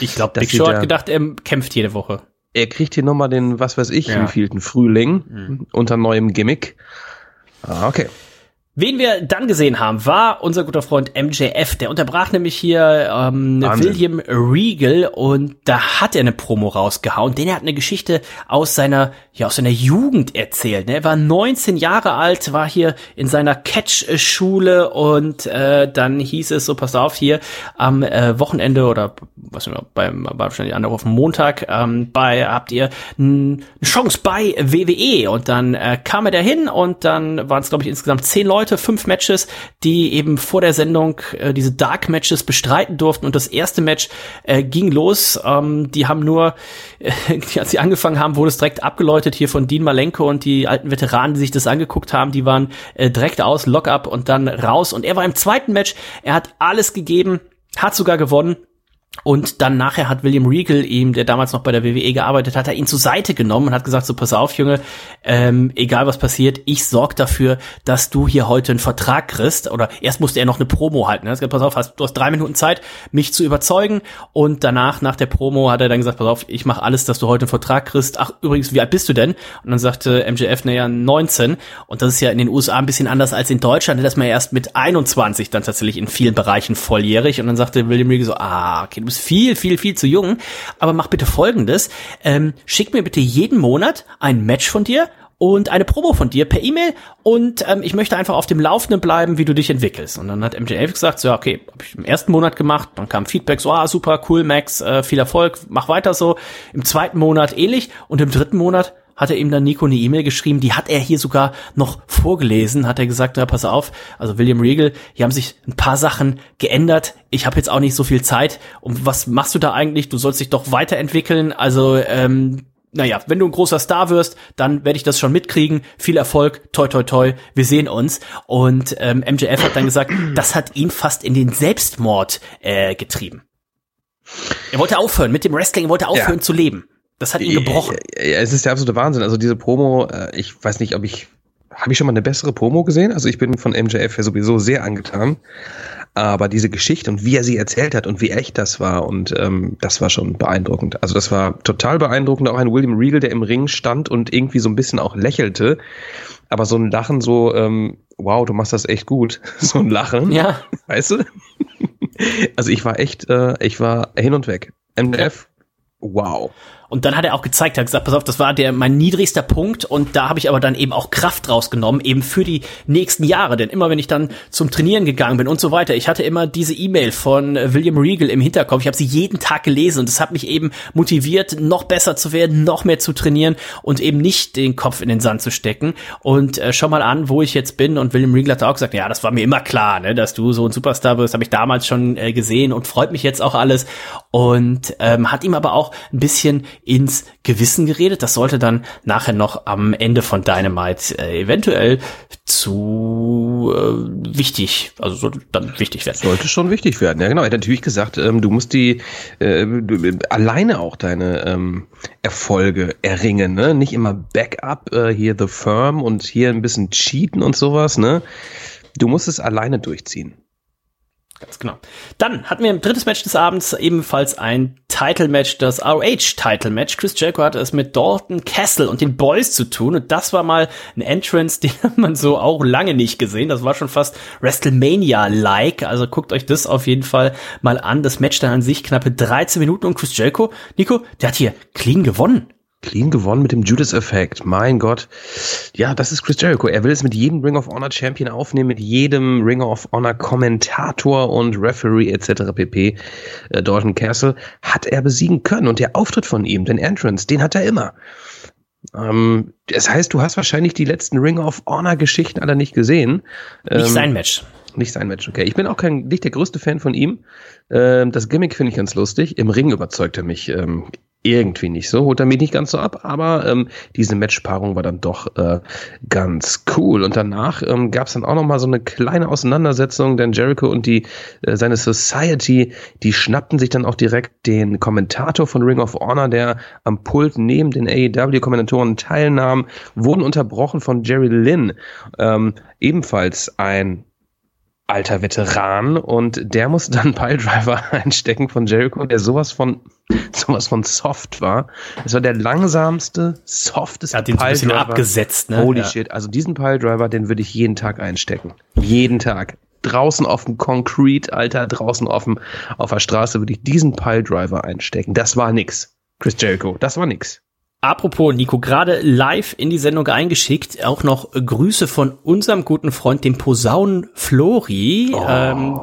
Ich glaube, Big Show hat gedacht, er kämpft jede Woche. er kriegt hier nochmal den, was weiß ich, Ja. wievielten Frühling unter neuem Gimmick. Ah, okay. Wen wir dann gesehen haben, war unser guter Freund MJF. Der unterbrach nämlich hier ähm, Wahnsinn. William Regal und da hat er eine Promo rausgehauen. Denn er hat eine Geschichte aus seiner, ja, aus seiner Jugend erzählt. ne? Er war 19 Jahre alt, war hier in seiner Catch-Schule und äh, dann hieß es so, pass auf, hier am äh, Wochenende oder was mehr, beim, wahrscheinlich andere auf Montag, ähm, bei, habt ihr eine Chance bei WWE und dann äh, kam er dahin und dann waren es, glaube ich, insgesamt zehn Leute, fünf Matches, die eben vor der Sendung äh, diese Dark Matches bestreiten durften und das erste Match äh, ging los. Ähm, die haben nur, äh, als sie angefangen haben, wurde es direkt abgeläutet hier von Dean Malenko und die alten Veteranen, die sich das angeguckt haben, die waren äh, direkt aus, Lock-up und dann raus und er war im zweiten Match, er hat alles gegeben, hat sogar gewonnen. Und dann nachher hat William Regal ihm, der damals noch bei der WWE gearbeitet hat, er ihn zur Seite genommen und hat gesagt, so pass auf, Junge, ähm, egal was passiert, ich sorg dafür, dass du hier heute einen Vertrag kriegst. Oder erst musste er noch eine Promo halten. Er hat gesagt, pass auf, hast, du hast drei Minuten Zeit, mich zu überzeugen. Und danach, nach der Promo, hat er dann gesagt, pass auf, ich mache alles, dass du heute einen Vertrag kriegst. Ach, übrigens, wie alt bist du denn? Und dann sagte MJF, naja, 19. Und das ist ja in den USA ein bisschen anders als in Deutschland. Da ist man ja erst mit 21 dann tatsächlich in vielen Bereichen volljährig. Und dann sagte William Regal so, ah, okay, du bist viel, viel, viel zu jung. Aber mach bitte Folgendes. Ähm, schick mir bitte jeden Monat ein Match von dir und eine Promo von dir per E-Mail und ähm, ich möchte einfach auf dem Laufenden bleiben, wie du dich entwickelst. Und dann hat MJF gesagt, so, okay, habe ich im ersten Monat gemacht, dann kam Feedback, so, ah, super, cool, Max, äh, viel Erfolg, mach weiter so. Im zweiten Monat ähnlich und im dritten Monat hat er ihm dann Nico eine E-Mail geschrieben, die hat er hier sogar noch vorgelesen, hat er gesagt, na, pass auf, also William Regal, hier haben sich ein paar Sachen geändert, ich habe jetzt auch nicht so viel Zeit und was machst du da eigentlich, du sollst dich doch weiterentwickeln, also ähm, naja, wenn du ein großer Star wirst, dann werde ich das schon mitkriegen. Viel Erfolg, toi toi toi, wir sehen uns. Und ähm, MJF hat dann gesagt, das hat ihn fast in den Selbstmord äh, getrieben. Er wollte aufhören mit dem Wrestling, er wollte aufhören Ja. zu leben. Das hat ihn gebrochen. Ja, es ist der absolute Wahnsinn. Also diese Promo, äh, ich weiß nicht, ob ich, habe ich schon mal eine bessere Promo gesehen? Also ich bin von MJF ja sowieso sehr angetan. Aber diese Geschichte und wie er sie erzählt hat und wie echt das war und ähm, das war schon beeindruckend. Also das war total beeindruckend. Auch ein William Regal, der im Ring stand und irgendwie so ein bisschen auch lächelte. Aber so ein Lachen so, ähm, wow, du machst das echt gut. So ein Lachen. Ja, Weißt du? Also ich war echt, äh, ich war hin und weg. MJF, wow. Und dann hat er auch gezeigt, hat gesagt, pass auf, das war der mein niedrigster Punkt und da habe ich aber dann eben auch Kraft rausgenommen, eben für die nächsten Jahre. Denn immer wenn ich dann zum Trainieren gegangen bin und so weiter, ich hatte immer diese E-Mail von äh, William Regal im Hinterkopf. Ich habe sie jeden Tag gelesen und es hat mich eben motiviert, noch besser zu werden, noch mehr zu trainieren und eben nicht den Kopf in den Sand zu stecken. Und äh, schau mal an, wo ich jetzt bin. Und William Regal hat auch gesagt, ja, das war mir immer klar, ne, dass du so ein Superstar wirst, habe ich damals schon äh, gesehen und freut mich jetzt auch alles. Und ähm, hat ihm aber auch ein bisschen ins Gewissen geredet. Das sollte dann nachher noch am Ende von Dynamite äh, eventuell zu äh, wichtig, also sollte dann wichtig werden. Sollte schon wichtig werden. Ja, genau. Er hat natürlich gesagt, ähm, du musst die äh, du, alleine auch deine ähm, Erfolge erringen, ne? Nicht immer Backup, äh, hier The Firm und hier ein bisschen cheaten und sowas, ne? Du musst es alleine durchziehen. Ganz genau. Dann hatten wir im drittes Match des Abends ebenfalls ein Title-Match, das ROH-Title-Match. Chris Jericho hatte es mit Dalton Castle und den Boys zu tun. Und das war mal ein Entrance, den hat man so auch lange nicht gesehen. Das war schon fast WrestleMania-like. Also guckt euch das auf jeden Fall mal an. Das Match dann an sich knappe 13 Minuten. Und Chris Jericho, Nico, der hat hier clean gewonnen. Clean gewonnen mit dem Judas-Effekt. Mein Gott. Ja, das ist Chris Jericho. Er will es mit jedem Ring of Honor Champion aufnehmen, mit jedem Ring of Honor Kommentator und Referee etc. pp. Äh, Dalton Castle hat er besiegen können. Und der Auftritt von ihm, den Entrance, den hat er immer. Ähm, das heißt, du hast wahrscheinlich die letzten Ring of Honor Geschichten alle nicht gesehen. Nicht Ähm, sein Match. nicht sein Match, okay. Ich bin auch kein, nicht der größte Fan von ihm. Ähm, das Gimmick finde ich ganz lustig. Im Ring überzeugt er mich ähm, irgendwie nicht so, holt er mich nicht ganz so ab, aber ähm, diese Matchpaarung war dann doch äh, ganz cool. Und danach ähm, gab es dann auch noch mal so eine kleine Auseinandersetzung, denn Jericho und die äh, seine Society, die schnappten sich dann auch direkt den Kommentator von Ring of Honor, der am Pult neben den AEW-Kommentatoren teilnahm, wurden unterbrochen von Jerry Lynn, ähm, ebenfalls ein alter Veteran und der musste dann einen Piledriver einstecken von Jericho, der sowas von sowas von soft war. Es war der langsamste, softeste hat den so ein bisschen abgesetzt, ne? Holy Ja. shit. Also diesen Piledriver, den würde ich jeden Tag einstecken. Jeden Tag. Draußen auf dem Concrete, Alter, draußen auf, dem, auf der Straße würde ich diesen Piledriver einstecken. Das war nix. Chris Jericho, das war nix. Apropos, Nico, gerade live in die Sendung eingeschickt, auch noch Grüße von unserem guten Freund, dem Posaunen Flori. Ähm,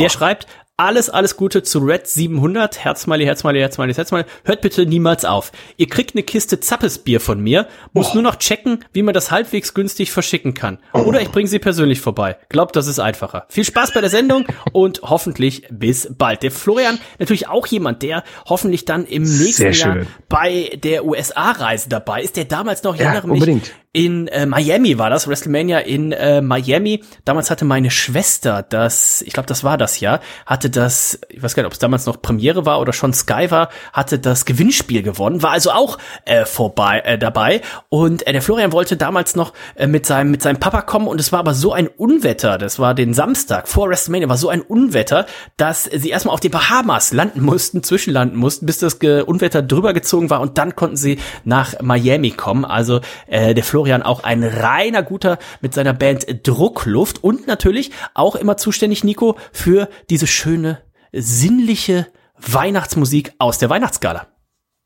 der schreibt, alles, alles Gute zu Red 700. Herzmali, Herzmali, Herzmali, Herzmali. Hört bitte niemals auf. Ihr kriegt eine Kiste Zappesbier von mir. Muss nur noch checken, wie man das halbwegs günstig verschicken kann. Oder ich bringe sie persönlich vorbei. Glaubt, das ist einfacher. Viel Spaß bei der Sendung und hoffentlich bis bald. Der Florian, natürlich auch jemand, der hoffentlich dann im nächsten Jahr bei der USA-Reise dabei ist, der damals noch, ich Ja, erinnere mich, unbedingt. In äh, Miami war das, WrestleMania in äh, Miami. Damals hatte meine Schwester das, ich glaube, das war das Jahr, hatte das, ich weiß gar nicht, ob es damals noch Premiere war oder schon Sky war, hatte das Gewinnspiel gewonnen, war also auch äh, vorbei äh, dabei. Und äh, der Florian wollte damals noch äh, mit seinem mit seinem Papa kommen und es war aber so ein Unwetter, das war den Samstag vor WrestleMania, war so ein Unwetter, dass sie erstmal auf den Bahamas landen mussten, zwischenlanden mussten, bis das Ge Unwetter drüber gezogen war und dann konnten sie nach Miami kommen. Also äh, der Florian auch ein reiner guter mit seiner Band Druckluft und natürlich auch immer zuständig, Nico, für diese schöne, sinnliche Weihnachtsmusik aus der Weihnachtsgala.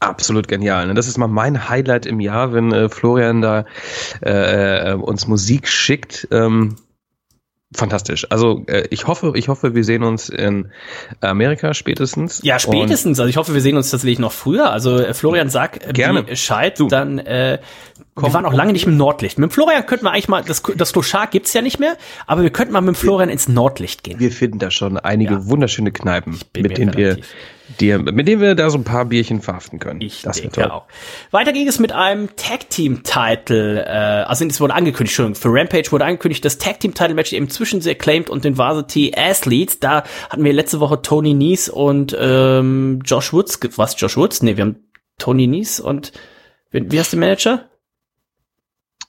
Absolut genial. Ne? Das ist mal mein Highlight im Jahr, wenn äh, Florian da äh, äh, uns Musik schickt. Ähm, fantastisch. Also äh, ich hoffe, ich hoffe, wir sehen uns in Amerika spätestens. Ja, spätestens. Also ich hoffe, wir sehen uns tatsächlich noch früher. Also äh, Florian, sag äh, Gerne. Bescheid, dann äh, wir Komm. waren auch lange nicht im Nordlicht. Mit dem Florian könnten wir eigentlich mal, das, das Kloschar gibt's ja nicht mehr, aber wir könnten mal mit dem Florian ins Nordlicht gehen. Wir finden da schon einige Ja. wunderschöne Kneipen, mit denen wir, relativ- die, mit denen wir da so ein paar Bierchen verhaften können. Ich das denke toll. auch. Weiter ging es mit einem Tag Team Title, äh, also es wurde angekündigt, Entschuldigung, für Rampage wurde angekündigt, das Tag Team Title Match eben zwischen The Acclaimed und den Varsity Athletes. Da hatten wir letzte Woche Tony Nies und ähm, Josh Woods, was Josh Woods? Nee, wir haben Tony Nies und wie, heißt der Manager?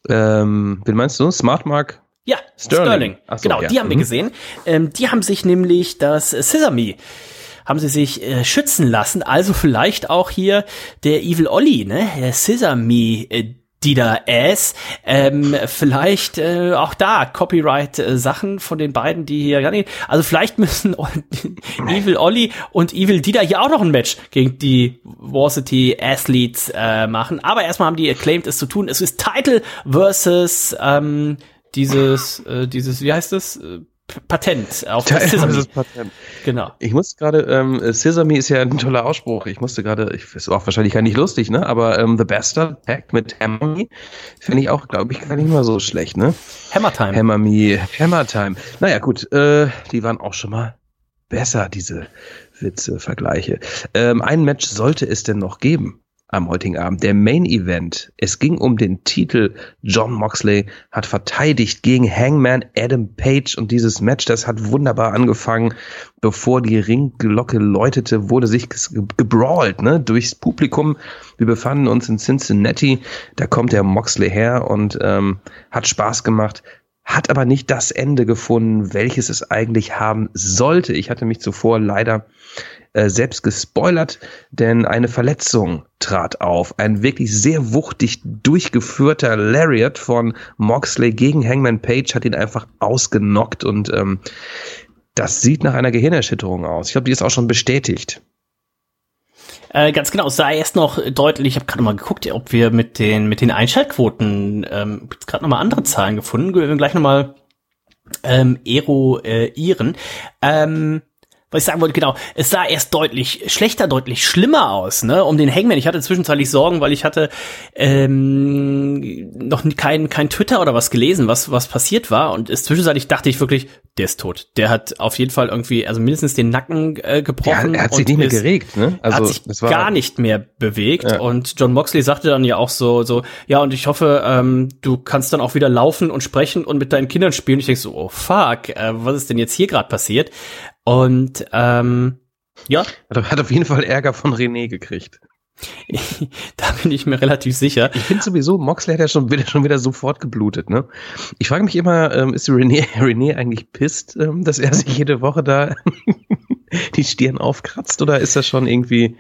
Ähm, wen meinst du? Smart Mark? Ja, Sterling. Sterling. So, genau, ja. die haben wir Mhm. gesehen. Ähm, die haben sich nämlich das Sesame haben sie sich äh, schützen lassen. Also vielleicht auch hier der Evil Olli, ne? Der Sesame äh, Dida Ass. Ähm, vielleicht äh, auch da Copyright-Sachen von den beiden, die hier. ja, nee, Also vielleicht müssen Evil Olli und Evil Dida hier auch noch ein Match gegen die Varsity Athletes äh, machen. Aber erstmal haben die acclaimed es zu tun. Es ist Title versus ähm, dieses, äh, dieses, wie heißt das? Patent auf das Sesame. Patent. Genau. Ich muss gerade, ähm, Sesame ist ja ein toller Ausspruch. Ich musste gerade, ich ist auch wahrscheinlich gar nicht lustig, ne? Aber ähm, The Bastard Pact mit Hammer Me finde ich auch, glaube ich, gar nicht mal so schlecht, ne? Hammer Time. Hammer Me, Hammer Time. Naja, gut, äh, die waren auch schon mal besser, diese Witze, Vergleiche. Ähm, ein Match sollte es denn noch geben am heutigen Abend. Der Main Event. Es ging um den Titel. John Moxley hat verteidigt gegen Hangman Adam Page und dieses Match, das hat wunderbar angefangen. Bevor die Ringglocke läutete, wurde sich gebrawlt, ne, durchs Publikum. Wir befanden uns in Cincinnati. Da kommt der Moxley her und ähm, hat Spaß gemacht hat aber nicht das Ende gefunden, welches es eigentlich haben sollte. Ich hatte mich zuvor leider äh, selbst gespoilert, denn eine Verletzung trat auf. Ein wirklich sehr wuchtig durchgeführter Lariat von Moxley gegen Hangman Page hat ihn einfach ausgenockt und ähm, das sieht nach einer Gehirnerschütterung aus. Ich glaube, die ist auch schon bestätigt. Äh, ganz genau, es sah erst noch deutlich, ich habe gerade mal geguckt, ob wir mit den, mit den Einschaltquoten ähm, gerade nochmal andere Zahlen gefunden, gleich nochmal ähm, eruieren. Ähm, was ich sagen wollte, genau, es sah erst deutlich schlechter, deutlich schlimmer aus, ne, um den Hangman. Ich hatte zwischenzeitlich Sorgen, weil ich hatte ähm, noch kein, kein Twitter oder was gelesen, was, was passiert war. Und es zwischenzeitlich dachte ich wirklich, der ist tot. Der hat auf jeden Fall irgendwie, also mindestens den Nacken äh, Ja, gebrochen. er hat sich nicht mehr geregt, ne? er hat sich gar nicht mehr bewegt Ja. und John Moxley sagte dann ja auch so so ja und ich hoffe ähm, du kannst dann auch wieder laufen und sprechen und mit deinen Kindern spielen ich denke so oh fuck äh, was ist denn jetzt hier gerade passiert und ähm, ja Hat, hat auf jeden Fall Ärger von René gekriegt. da bin ich mir relativ sicher. Ich finde sowieso, Moxley hat ja schon wieder, schon wieder sofort geblutet, ne? Ich frage mich immer, ähm, ist René, René eigentlich pisst, ähm, dass er sich jede Woche da die Stirn aufkratzt oder ist das schon irgendwie,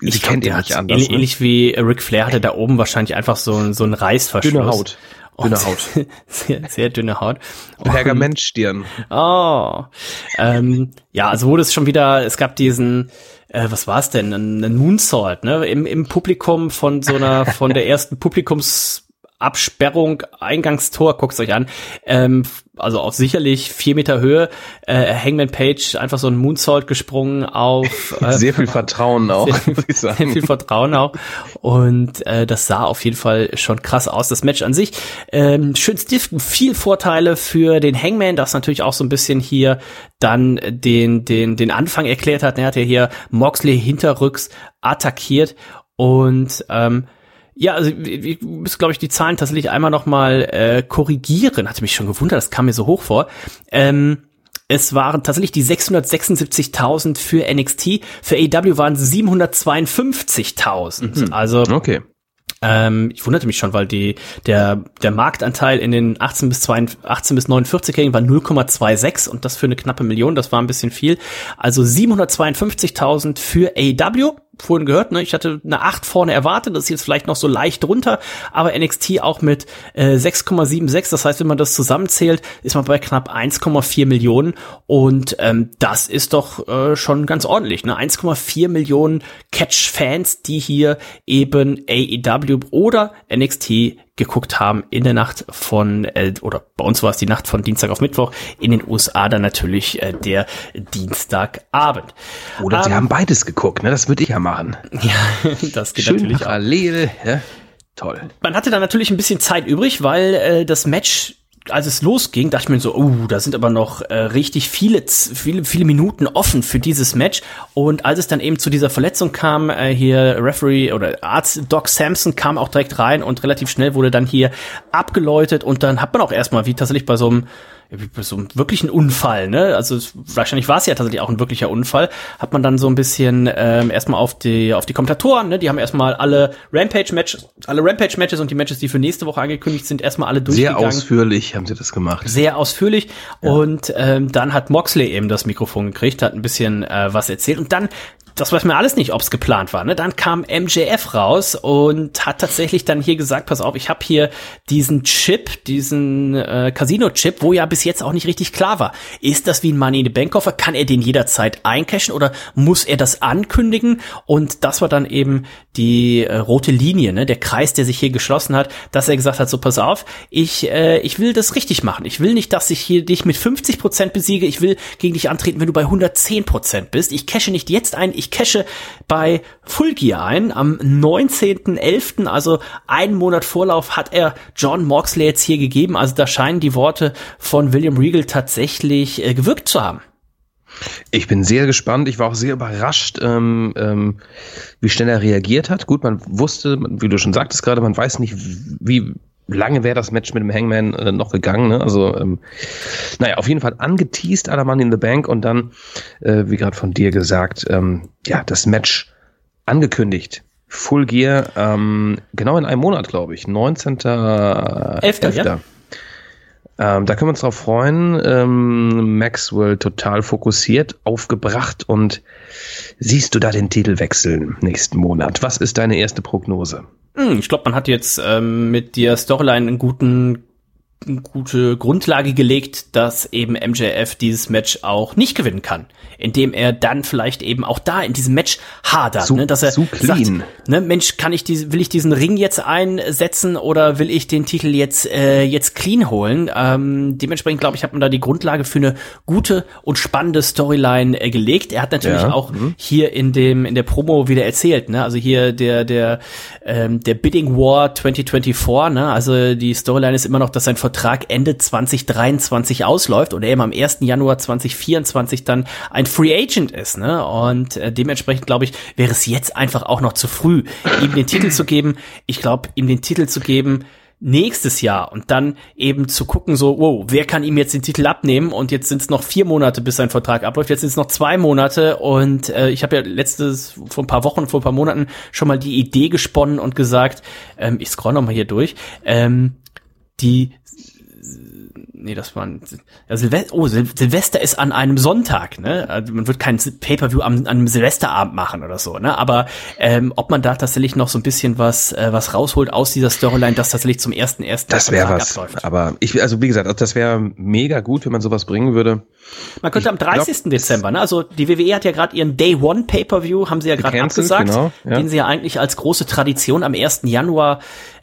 sie Ich glaub, kennt ihn nicht anders, ähnlich, ne? ähnlich wie Ric Flair hatte da oben wahrscheinlich einfach so, so einen Reißverschluss. Dünne Haut. Dünne Haut. sehr, sehr dünne Haut. Pergamentstirn. Oh. Ähm, ja, also wurde es schon wieder, es gab diesen, äh, was war es denn, ein, ein Moonsault, ne? Im, Im Publikum von so einer, von der ersten Publikumsabsperrung, Eingangstor, guckt's euch an. Ähm, also auf sicherlich vier Meter Höhe, äh, Hangman Page einfach so ein Moonsault gesprungen auf äh, Sehr viel Vertrauen auch, sehr, muss ich sehr viel Vertrauen auch. Und äh, das sah auf jeden Fall schon krass aus. Das Match an sich, ähm, schön stiff, viel Vorteile für den Hangman, das natürlich auch so ein bisschen hier dann den, den, den Anfang erklärt hat. Er hat ja hier Moxley hinterrücks attackiert und ähm, ja, also ich muss, glaube ich, die Zahlen tatsächlich einmal noch mal äh, korrigieren. Hatte mich schon gewundert, das kam mir so hoch vor. Ähm, es waren tatsächlich die 676.000 für NXT. Für AEW waren es 752.000. Also Okay. ähm, ich wunderte mich schon, weil die, der, der Marktanteil in den 18 bis 42, 18 bis 49-Jährigen war 0,26 und das für eine knappe Million, das war ein bisschen viel. Also 752.000 für AEW. Vorhin gehört, ne? Ich hatte eine 8 vorne erwartet, das ist jetzt vielleicht noch so leicht runter, aber NXT auch mit äh, 6,76, das heißt, wenn man das zusammenzählt, ist man bei knapp 1,4 Millionen und ähm, das ist doch äh, schon ganz ordentlich, ne? 1,4 Millionen Catch-Fans, die hier eben AEW oder NXT geguckt haben in der Nacht von, äh, oder bei uns war es die Nacht von Dienstag auf Mittwoch, in den USA dann natürlich äh, der Dienstagabend. Oder sie Ähm, haben beides geguckt, ne? Das würde ich ja machen. Ja, das geht Schön natürlich auch. parallel, ja. Toll. Man hatte dann natürlich ein bisschen Zeit übrig, weil äh, das Match, als es losging, dachte ich mir so, oh, da sind aber noch äh, richtig viele, viele, viele Minuten offen für dieses Match. Und als es dann eben zu dieser Verletzung kam, äh, hier Referee oder Arzt Doc Sampson kam auch direkt rein und relativ schnell wurde dann hier abgeläutet und dann hat man auch erstmal, wie tatsächlich bei so einem so einem wirklichen Unfall, ne? Also wahrscheinlich war es ja tatsächlich auch ein wirklicher Unfall. Hat man dann so ein bisschen ähm, erstmal auf die auf die Kommentatoren, ne? Die haben erstmal alle Rampage Matches, alle Rampage Matches und die Matches, die für nächste Woche angekündigt sind, erstmal alle Sehr durchgegangen ausführlich haben sie das gemacht. sehr ausführlich und ähm, dann hat Moxley eben das Mikrofon gekriegt, hat ein bisschen äh, was erzählt und dann das weiß man alles nicht, ob es geplant war. Ne? Dann kam MJF raus und hat tatsächlich dann hier gesagt, pass auf, ich habe hier diesen Chip, diesen äh, Casino-Chip, wo ja bis jetzt auch nicht richtig klar war. Ist das wie ein Money in the Bank Koffer? Kann er den jederzeit eincashen oder muss er das ankündigen? Und das war dann eben die äh, rote Linie, ne? der Kreis, der sich hier geschlossen hat, dass er gesagt hat, so pass auf, ich, äh, ich will das richtig machen. Ich will nicht, dass ich hier dich mit 50 Prozent besiege. Ich will gegen dich antreten, wenn du bei 110 Prozent bist. Ich cashe nicht jetzt ein, ich cashe bei Full Gear ein. Am 19.11., also einen Monat Vorlauf, hat er John Moxley jetzt hier gegeben. Also da scheinen die Worte von William Regal tatsächlich äh, gewirkt zu haben. Ich bin sehr gespannt. Ich war auch sehr überrascht, ähm, ähm, wie schnell er reagiert hat. Gut, man wusste, wie du schon sagtest gerade, man weiß nicht, wie lange wäre das Match mit dem Hangman äh, noch gegangen. Ne? Also, ähm, naja, auf jeden Fall angeteased aller Mann in the Bank und dann, äh, wie gerade von dir gesagt, ähm, ja, das Match angekündigt. Full Gear, ähm, genau in einem Monat, glaube ich. 19. Elfter, ja. Ähm, da können wir uns drauf freuen. Ähm, Maxwell total fokussiert, aufgebracht und siehst du da den Titel wechseln nächsten Monat? Was ist deine erste Prognose? Hm, ich glaube, man hat jetzt ähm, mit der Storyline einen guten gute Grundlage gelegt, dass eben MJF dieses Match auch nicht gewinnen kann, indem er dann vielleicht eben auch da in diesem Match hadert, Zu- ne, dass er clean. sagt, ne, Mensch, kann ich diese, will ich diesen Ring jetzt einsetzen oder will ich den Titel jetzt äh, jetzt clean holen? Ähm, dementsprechend glaube ich, hat man da die Grundlage für eine gute und spannende Storyline äh, gelegt. Er hat natürlich Ja, auch hier in dem in der Promo wieder erzählt, ne, also hier der der ähm, der Bidding War 2024, ne, also die Storyline ist immer noch, dass sein Vertrag Ende 2023 ausläuft und er eben am 1. Januar 2024 dann ein Free Agent ist, ne? Und äh, dementsprechend glaube ich, wäre es jetzt einfach auch noch zu früh, ihm den Titel zu geben. Ich glaube, ihm den Titel zu geben, nächstes Jahr und dann eben zu gucken, so, wow, wer kann ihm jetzt den Titel abnehmen und jetzt sind es noch vier Monate, bis sein Vertrag abläuft, jetzt sind es noch zwei Monate und äh, ich habe ja letztes, vor ein paar Wochen, vor ein paar Monaten schon mal die Idee gesponnen und gesagt, ähm, ich scroll noch mal hier durch, ähm, die nee, das war ein, ja, Silvester, oh, Sil Silvester ist an einem Sonntag, ne? Also man wird kein Pay-per-View am, an einem Silvesterabend machen oder so, ne? Aber ähm, ob man da tatsächlich noch so ein bisschen was äh, was rausholt aus dieser Storyline, das tatsächlich zum ersten ersten Das wäre was. Abläuft. Aber ich, also wie gesagt, das wäre mega gut, wenn man sowas bringen würde. Man könnte ich am 30. Glaub, Dezember, ne? Also die WWE hat ja gerade ihren Day One Pay-per-View, haben sie ja gerade abgesagt, genau, ja. den sie ja eigentlich als große Tradition am 1. Januar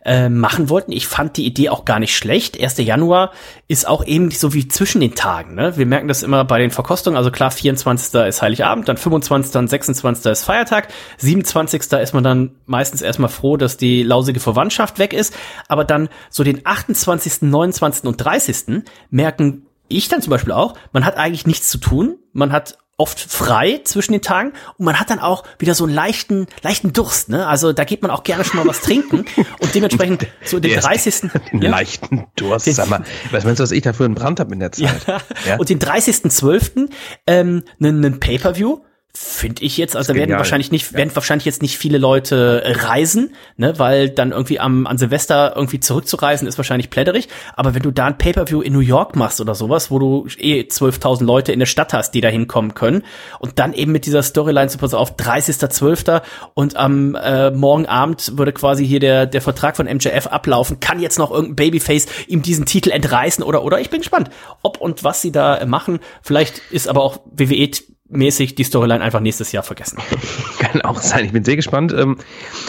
äh, machen wollten. Ich fand die Idee auch gar nicht schlecht. 1. Januar ist auch eben so wie zwischen den Tagen. Ne? Wir merken das immer bei den Verkostungen. Also klar, 24. ist Heiligabend, dann 25. und 26. ist Feiertag. 27. ist man dann meistens erstmal froh, dass die lausige Verwandtschaft weg ist. Aber dann so den 28., 29. und 30. merken ich dann zum Beispiel auch, man hat eigentlich nichts zu tun. Man hat oft frei zwischen den Tagen und man hat dann auch wieder so einen leichten, leichten Durst, ne? Also da geht man auch gerne schon mal was trinken und dementsprechend so den 30. Den ja, leichten Durst, den, sag mal. Was meinst du, was ich dafür einen Brand habe in der Zeit? Ja, ja? Und den 30.12. ähm, einen, einen Pay-Per-View Finde ich jetzt, also da werden wahrscheinlich nicht, ja. werden wahrscheinlich jetzt nicht viele Leute reisen, ne, weil dann irgendwie am, an Silvester irgendwie zurückzureisen ist wahrscheinlich plätterig. Aber wenn du da ein Pay-Per-View in New York machst oder sowas, wo du eh 12.000 Leute in der Stadt hast, die da hinkommen können und dann eben mit dieser Storyline zu pass auf 30.12. und am äh, Morgenabend würde quasi hier der, der Vertrag von MJF ablaufen, kann jetzt noch irgendein Babyface ihm diesen Titel entreißen oder, oder ich bin gespannt, ob und was sie da machen. Vielleicht ist aber auch WWE mäßig die Storyline einfach nächstes Jahr vergessen. Kann auch sein. Ich bin sehr gespannt, ähm,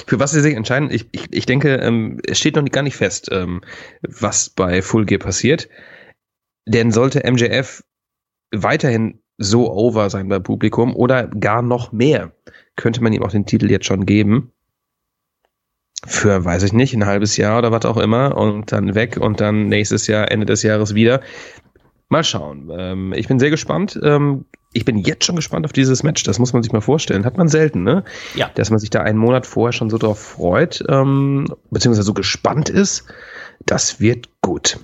für was sie sich entscheiden. Ich, ich, ich denke, ähm, es steht noch gar nicht fest, ähm, was bei Full Gear passiert. Denn sollte MJF weiterhin so over sein beim Publikum oder gar noch mehr, könnte man ihm auch den Titel jetzt schon geben. Für, weiß ich nicht, ein halbes Jahr oder was auch immer und dann weg und dann nächstes Jahr, Ende des Jahres wieder. Mal schauen. Ich bin sehr gespannt. Ich bin jetzt schon gespannt auf dieses Match. Das muss man sich mal vorstellen. Hat man selten, ne? Ja. Dass man sich da einen Monat vorher schon so drauf freut, ähm, beziehungsweise so gespannt ist. Das wird gut.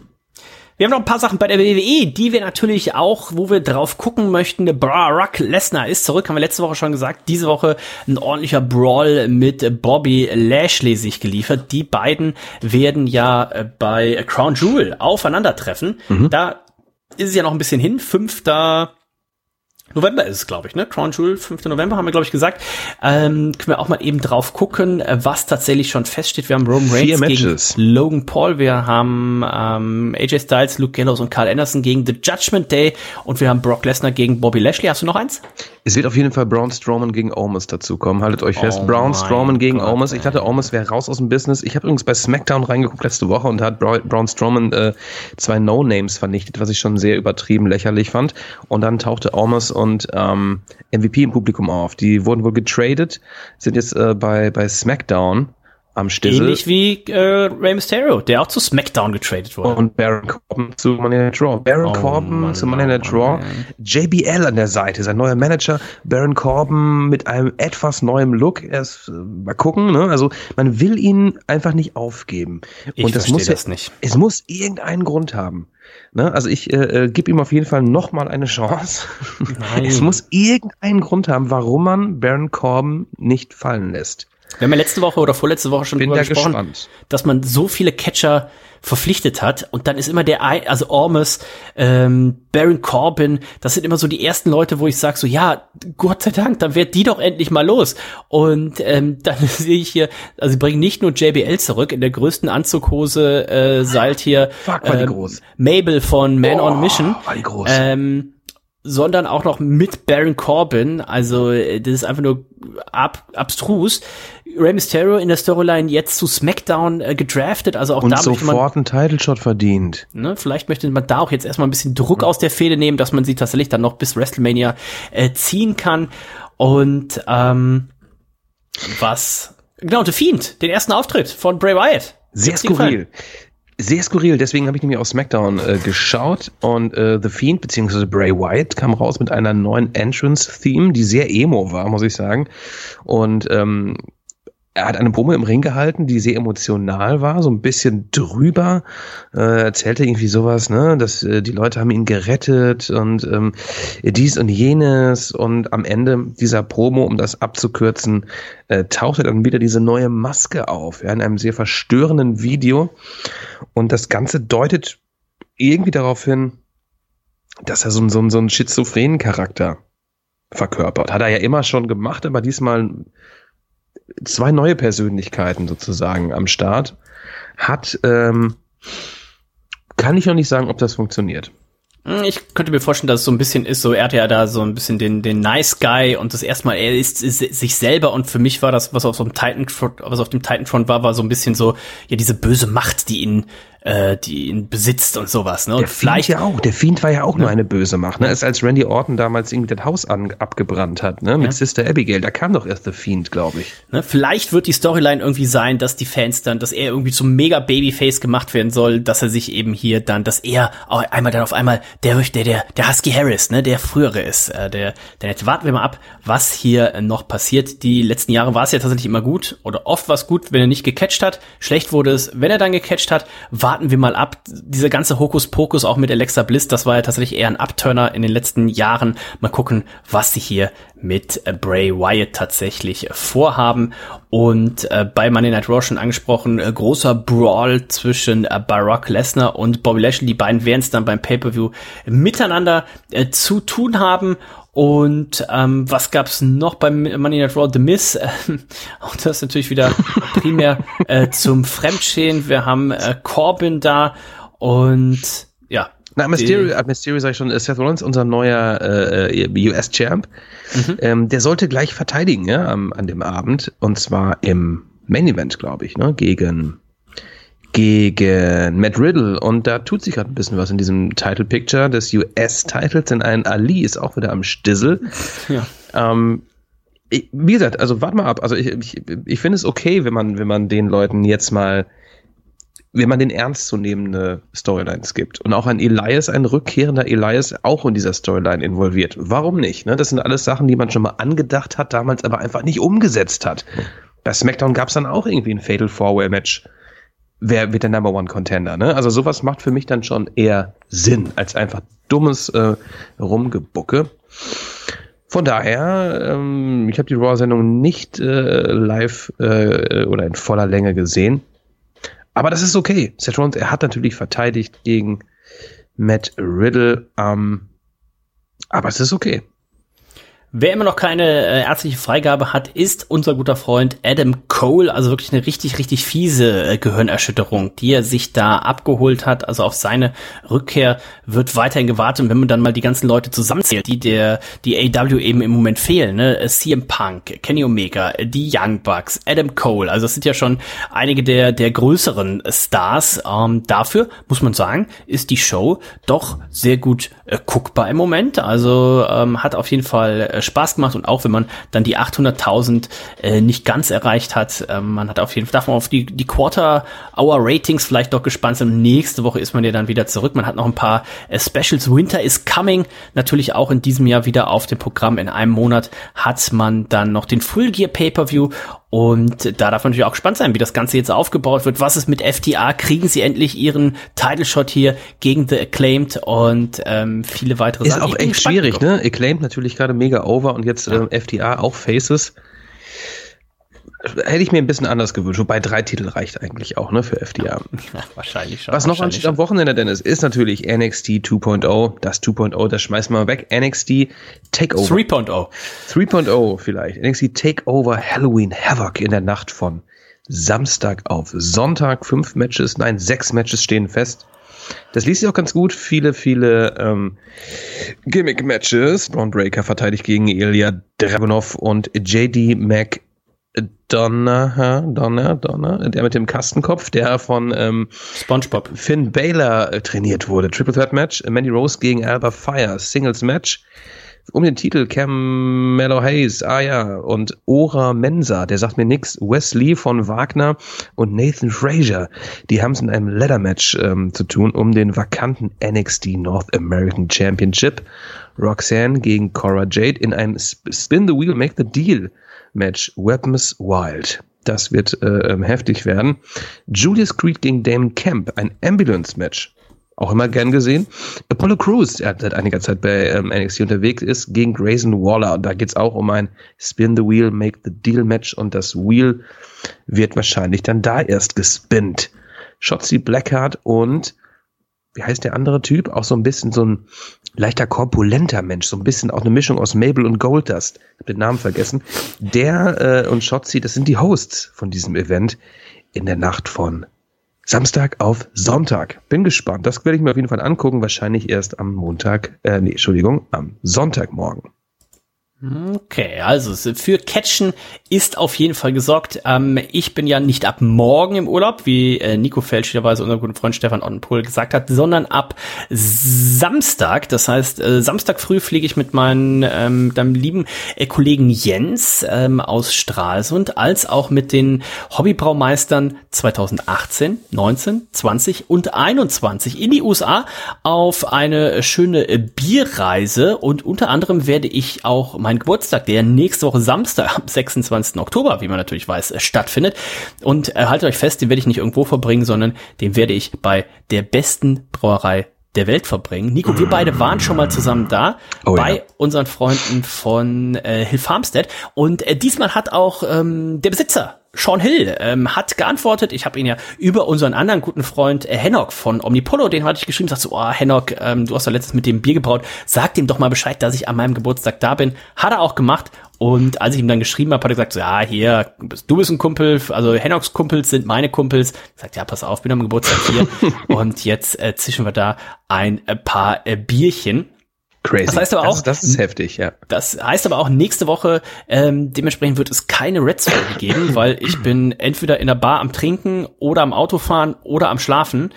Wir haben noch ein paar Sachen bei der WWE, die wir natürlich auch, wo wir drauf gucken möchten. Brock Lesnar ist zurück, haben wir letzte Woche schon gesagt. Diese Woche ein ordentlicher Brawl mit Bobby Lashley sich geliefert. Die beiden werden ja äh, bei Crown Jewel aufeinandertreffen. Mhm. Da ist es ja noch ein bisschen hin. Fünfter November ist es, glaube ich, ne? Crown Jewel, 5. November haben wir, glaube ich, gesagt. Ähm, können wir auch mal eben drauf gucken, äh, was tatsächlich schon feststeht. Wir haben Roman Reigns gegen Logan Paul, wir haben ähm, AJ Styles, Luke Gallows und Carl Anderson gegen The Judgment Day und wir haben Brock Lesnar gegen Bobby Lashley. Hast du noch eins? Es wird auf jeden Fall Braun Strowman gegen Omos dazukommen. Haltet euch fest. Oh Braun Strowman gegen Gott, Omos. Ich dachte, Omos wäre raus aus dem Business. Ich habe übrigens bei SmackDown reingeguckt letzte Woche und hat Braun Strowman äh, zwei No-Names vernichtet, was ich schon sehr übertrieben lächerlich fand. Und dann tauchte Omos und ähm, MVP im Publikum auf. Die wurden wohl getradet, sind jetzt äh, bei, bei SmackDown am Stissel. Ähnlich wie äh, Rey Mysterio, der auch zu SmackDown getradet wurde. Und Baron Corbin zu Money in the Draw. Baron oh, Corbin Mann, zu Money in the Draw. JBL an der Seite, sein neuer Manager. Baron Corbin mit einem etwas neuem Look. Erst äh, mal gucken, ne? Also man will ihn einfach nicht aufgeben. Ich Und das muss das nicht. Es muss irgendeinen Grund haben. Ne? Also ich äh, äh, gebe ihm auf jeden Fall noch mal eine Chance. Nein. es muss irgendeinen Grund haben, warum man Baron Corbin nicht fallen lässt. Wir haben ja letzte Woche oder vorletzte Woche schon drüber gesprochen, gespannt. dass man so viele Catcher verpflichtet hat und dann ist immer der, also Ormus, ähm, Baron Corbin, das sind immer so die ersten Leute, wo ich sage so, ja, Gott sei Dank, dann wird die doch endlich mal los. Und ähm, dann sehe ich hier, also sie bringen nicht nur JBL zurück, in der größten Anzughose äh, seilt hier Fuck, ähm, Mabel von Man oh, on Mission. War die groß. Ähm, sondern auch noch mit Baron Corbin. Also äh, das ist einfach nur ab, abstrus. Rey Mysterio in der Storyline jetzt zu SmackDown äh, gedraftet, also auch und da sofort einen Title Shot verdient. Ne, vielleicht möchte man da auch jetzt erstmal ein bisschen Druck aus der Fehde nehmen, dass man sie tatsächlich dann noch bis WrestleMania äh, ziehen kann. Und ähm, was genau, The Fiend, den ersten Auftritt von Bray Wyatt. Sehr skurril sehr skurril, deswegen habe ich nämlich auf SmackDown äh, geschaut und äh, The Fiend bzw. Bray Wyatt kam raus mit einer neuen Entrance-Theme, die sehr emo war, muss ich sagen. Und ähm, er hat eine Promo im Ring gehalten, die sehr emotional war, so ein bisschen drüber. Äh, erzählte irgendwie sowas, ne, dass äh, die Leute haben ihn gerettet und ähm, dies und jenes. Und am Ende dieser Promo, um das abzukürzen, äh, tauchte dann wieder diese neue Maske auf, ja, in einem sehr verstörenden Video. Und das Ganze deutet irgendwie darauf hin, dass er so, so, so einen schizophrenen Charakter verkörpert. Hat er ja immer schon gemacht, aber diesmal zwei neue Persönlichkeiten sozusagen am Start hat, ähm, kann ich noch nicht sagen, ob das funktioniert. Hm, ich könnte mir vorstellen, dass es so ein bisschen ist, so er hat ja da so ein bisschen den, den Nice Guy und das erstmal, er ist, ist sich selber und für mich war das, was auf so einem Titan, was auf dem Titanfront war, war so ein bisschen so, ja, diese böse Macht, die ihn äh, die ihn besitzt und sowas. Ne? Und der vielleicht Fiend ja auch. Der Fiend war ja auch ne? nur eine böse Macht. Ne? Als, als Randy Orton damals irgendwie das Haus an, abgebrannt hat, ne? mit ja. Sister Abigail, da kam doch erst der Fiend, glaube ich. Ne? Vielleicht wird die Storyline irgendwie sein, dass die Fans dann, dass er irgendwie zum mega Babyface gemacht werden soll, dass er sich eben hier dann, dass er auch einmal dann auf einmal der der der der Husky Harris, ne, der frühere ist, äh, der der jetzt warten wir mal ab, was hier noch passiert. Die letzten Jahre war es ja tatsächlich immer gut oder oft war es gut, wenn er nicht gecatcht hat. Schlecht wurde es, wenn er dann gecatcht hat. Warten wir mal ab. Dieser ganze Hokuspokus auch mit Alexa Bliss, das war ja tatsächlich eher ein Upturner in den letzten Jahren. Mal gucken, was sie hier mit Bray Wyatt tatsächlich vorhaben. Und äh, bei Monday Night Raw schon angesprochen, äh, großer Brawl zwischen äh, Barack Lesnar und Bobby Lashley. Die beiden werden es dann beim Pay-Per-View miteinander äh, zu tun haben. Und ähm, was gab's noch beim Money Night Raw? The Miss. Äh, auch das natürlich wieder primär äh, zum Fremdschehen. Wir haben äh, Corbin da und ja. Na, Mysterio, äh, Mysterio sag ich schon, Seth Rollins, unser neuer äh, US-Champ. Mhm. Ähm, der sollte gleich verteidigen, ja, am, an dem Abend. Und zwar im Main Event, glaube ich, ne, gegen gegen Matt Riddle und da tut sich gerade ein bisschen was in diesem Title Picture des US-Titles, denn ein Ali ist auch wieder am Stissel. Ja. Ähm, ich, wie gesagt, also warte mal ab. Also ich, ich, ich finde es okay, wenn man, wenn man den Leuten jetzt mal, wenn man den ernstzunehmende Storylines gibt. Und auch ein Elias, ein rückkehrender Elias, auch in dieser Storyline involviert. Warum nicht? Ne? Das sind alles Sachen, die man schon mal angedacht hat, damals aber einfach nicht umgesetzt hat. Bei SmackDown gab es dann auch irgendwie ein Fatal Four-Way-Match wer wird der Number One Contender. Ne? Also sowas macht für mich dann schon eher Sinn als einfach dummes äh, Rumgebucke. Von daher, ähm, ich habe die Raw-Sendung nicht äh, live äh, oder in voller Länge gesehen. Aber das ist okay. Seth Rollins, er hat natürlich verteidigt gegen Matt Riddle. Ähm, aber es ist okay. Wer immer noch keine äh, ärztliche Freigabe hat, ist unser guter Freund Adam Cole. Also wirklich eine richtig, richtig fiese äh, Gehirnerschütterung, die er sich da abgeholt hat. Also auf seine Rückkehr wird weiterhin gewartet. Und wenn man dann mal die ganzen Leute zusammenzählt, die der, die AW eben im Moment fehlen, ne? Äh, CM Punk, Kenny Omega, die Young Bucks, Adam Cole. Also das sind ja schon einige der, der größeren Stars. Ähm, dafür muss man sagen, ist die Show doch sehr gut äh, guckbar im Moment. Also ähm, hat auf jeden Fall äh, Spaß gemacht und auch wenn man dann die 800.000 äh, nicht ganz erreicht hat, äh, man hat auf jeden Fall, darf auf die, die Quarter-Hour-Ratings vielleicht noch gespannt sein. Nächste Woche ist man ja dann wieder zurück. Man hat noch ein paar äh, Specials. Winter is coming. Natürlich auch in diesem Jahr wieder auf dem Programm. In einem Monat hat man dann noch den Full Gear Pay-Per-View und da darf man natürlich auch gespannt sein, wie das Ganze jetzt aufgebaut wird. Was ist mit FTA? Kriegen sie endlich ihren Title Shot hier gegen The Acclaimed und ähm, viele weitere ist Sachen? Ist auch echt schwierig, ne? Acclaimed natürlich gerade mega over und jetzt ja. ähm, FTA auch Faces hätte ich mir ein bisschen anders gewünscht. Wobei drei Titel reicht eigentlich auch, ne, für FDA. Ja, wahrscheinlich schon. Was noch ansteht am Wochenende, Dennis, ist natürlich NXT 2.0. Das 2.0, das schmeißen wir weg. NXT Takeover. 3.0. 3.0 vielleicht. NXT Takeover Halloween Havoc in der Nacht von Samstag auf Sonntag. Fünf Matches, nein, sechs Matches stehen fest. Das liest sich auch ganz gut. Viele, viele ähm, Gimmick-Matches. Braun Breaker verteidigt gegen Ilya Dragunov und JD Mac Donner, Donner, Donner, der mit dem Kastenkopf, der von ähm, SpongeBob. Finn Baylor äh, trainiert wurde. Triple Threat Match, Mandy Rose gegen Alba Fire, Singles Match um den Titel Cam Mellow Hayes, ah ja, und Ora Mensa, der sagt mir nix, Wesley von Wagner und Nathan Frazier, die haben es in einem Leather Match ähm, zu tun um den vakanten NXT North American Championship. Roxanne gegen Cora Jade in einem Spin the Wheel, Make the Deal Match Weapons Wild. Das wird äh, ähm, heftig werden. Julius Creed gegen Damon Camp, ein Ambulance-Match. Auch immer gern gesehen. Apollo Crews, der seit einiger Zeit bei ähm, NXT unterwegs ist, gegen Grayson Waller. Und da geht's auch um ein Spin the Wheel, Make the Deal Match. Und das Wheel wird wahrscheinlich dann da erst gespinnt. Shotzi Blackheart und wie heißt der andere Typ? Auch so ein bisschen so ein leichter korpulenter Mensch, so ein bisschen auch eine Mischung aus Mabel und Goldust. Ich hab den Namen vergessen. Der äh, und Shotzi, das sind die Hosts von diesem Event in der Nacht von Samstag auf Sonntag. Bin gespannt. Das werde ich mir auf jeden Fall angucken. Wahrscheinlich erst am Montag, äh, nee, Entschuldigung, am Sonntagmorgen. Okay, also für Catchen ist auf jeden Fall gesorgt. Ähm, ich bin ja nicht ab morgen im Urlaub, wie äh, Nico fälschlicherweise unser guter Freund Stefan Ottenpohl gesagt hat, sondern ab Samstag. Das heißt, äh, Samstag früh fliege ich mit meinem ähm, deinem lieben äh, Kollegen Jens ähm, aus Stralsund, als auch mit den Hobbybraumeistern 2018, 19, 20 und 21 in die USA auf eine schöne Bierreise und unter anderem werde ich auch mein Geburtstag, der nächste Woche Samstag am 26. Oktober, wie man natürlich weiß, äh, stattfindet. Und äh, haltet euch fest, den werde ich nicht irgendwo verbringen, sondern den werde ich bei der besten Brauerei der Welt verbringen. Nico, wir beide waren schon mal zusammen da Oh bei ja. unseren Freunden von äh, Hill Farmstead und äh, diesmal hat auch ähm, der Besitzer Sean Hill ähm, hat geantwortet. Ich habe ihn ja über unseren anderen guten Freund äh, Hennock von Omnipolo, den hatte ich geschrieben, sagte so, oh Hennock, ähm, du hast doch letztens mit dem Bier gebraut, sag dem doch mal Bescheid, dass ich an meinem Geburtstag da bin. Hat er auch gemacht. Und als ich ihm dann geschrieben habe, hat er gesagt, so, ja, hier, du bist, ein Kumpel, also Hennocks Kumpels sind meine Kumpels. Ich sagt, ja, pass auf, bin am Geburtstag hier. und jetzt äh, zischen wir da ein äh, paar äh, Bierchen. Crazy. Das heißt aber auch- das, das ist heftig, ja. Das heißt aber auch nächste Woche, ähm, dementsprechend wird es keine Reds-Folge geben, weil ich bin entweder in der Bar am Trinken oder am Autofahren oder am Schlafen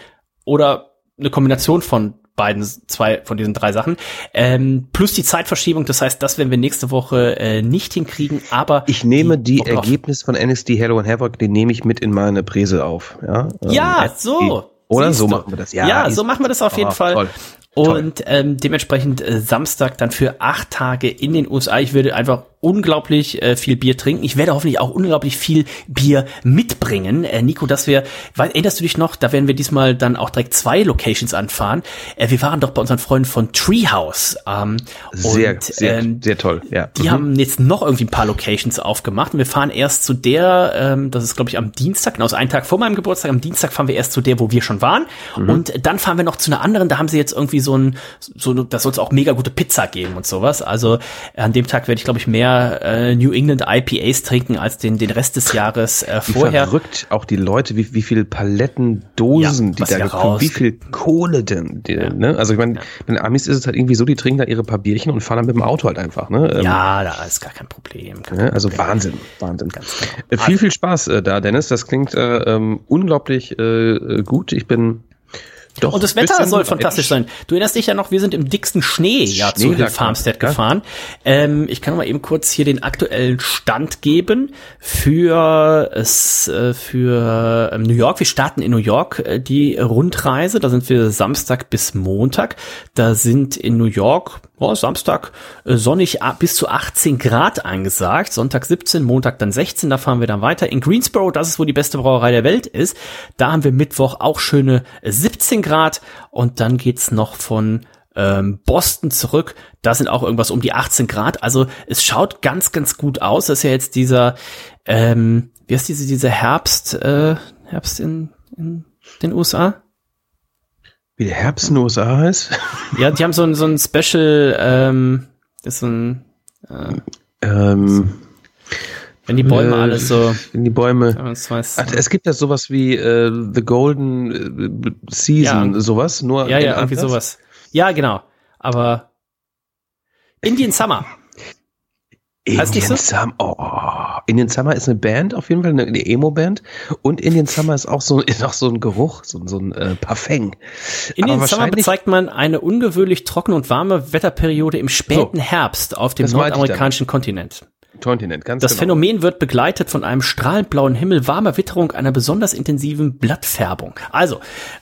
oder eine Kombination von beiden, zwei von diesen drei Sachen. Ähm, plus die Zeitverschiebung, das heißt, das werden wir nächste Woche äh, nicht hinkriegen, aber Ich nehme die drauf. Ergebnisse von NXT Hello and Havoc, die nehme ich mit in meine Präse auf. Ja, Ähm, Ja, so. Oder Siehst so du. machen wir das. Ja, Ja, so machen wir das auf jeden Ah, Fall. toll. Und ähm, dementsprechend äh, Samstag dann für acht Tage in den USA. Ich werde einfach unglaublich äh, viel Bier trinken. Ich werde hoffentlich auch unglaublich viel Bier mitbringen. Äh, Nico, dass wir, weil, erinnerst du dich noch, da werden wir diesmal dann auch direkt zwei Locations anfahren. Äh, wir waren doch bei unseren Freunden von Treehouse. Ähm, Sehr, und, sehr, ähm, sehr toll. Ja. die Mhm. haben jetzt noch irgendwie ein paar Locations aufgemacht und wir fahren erst zu der, ähm, das ist glaube ich am Dienstag, genau, also einen Tag vor meinem Geburtstag, am Dienstag fahren wir erst zu der, wo wir schon waren Mhm. und dann fahren wir noch zu einer anderen, da haben sie jetzt irgendwie so ein, so, da soll es auch mega gute Pizza geben und sowas, also an dem Tag werde ich glaube ich mehr äh, New England IPAs trinken als den, den Rest des Jahres äh, Wie vorher. verrückt auch die Leute, wie, wie viele Paletten, Dosen, Ja, die da raus- wie viel Kohle denn, die, ne? Also ich meine, bei den Amis ist es halt irgendwie so, die trinken da ihre paar Bierchen und fahren dann mit dem Auto halt einfach, ne? Ähm, Ja, da ist gar kein Problem. Gar Ne? Also Wahnsinn, Wahnsinn. Ganz genau. Äh, viel, viel Spaß äh, da, Dennis. Das klingt äh, ähm, unglaublich äh, äh, gut. Ich bin doch Und das Wetter soll fantastisch sein. Du erinnerst dich ja noch, wir sind im dicksten Schnee ja zu Schneelack, Hill Farmstead ja. gefahren. Ähm, ich kann mal eben kurz hier den aktuellen Stand geben für es äh, für ähm, New York. Wir starten in New York äh, die Rundreise. Da sind wir Samstag bis Montag. Da sind in New York oh, Samstag äh, sonnig a- bis zu 18 Grad angesagt. Sonntag 17, Montag dann 16. Da fahren wir dann weiter. In Greensboro, das ist wo die beste Brauerei der Welt ist. Da haben wir Mittwoch auch schöne äh, 17 Grad und dann geht's noch von ähm, Boston zurück. Da sind auch irgendwas um die 18 Grad. Also es schaut ganz, ganz gut aus. Das ist ja jetzt dieser, ähm, wie heißt diese, dieser Herbst, äh, Herbst in, in den USA? Wie der Herbst in den USA heißt. Ja, die haben so ein, so ein Special, ähm, das ist so ein, ähm, wenn die Bäume äh, alles so, Wenn die Bäume. weiß, Ach, es gibt ja sowas wie äh, The Golden äh, Season, Ja. sowas, nur ja, ja, irgendwie anders. sowas. Ja, genau. Aber Indian Summer. Heißt Indian so? Summer, oh, Indian Summer ist eine Band, auf jeden Fall eine, eine Emo-Band. Und Indian Summer ist auch so, ist auch so ein Geruch, so, so ein äh, Parfum. Indian Summer bezeigt man eine ungewöhnlich trockene und warme Wetterperiode im späten Herbst auf dem nordamerikanischen Kontinent. Kontinent, ganz Das genau. Phänomen wird begleitet von einem strahlend blauen Himmel, warmer Witterung, einer besonders intensiven Blattfärbung. Also,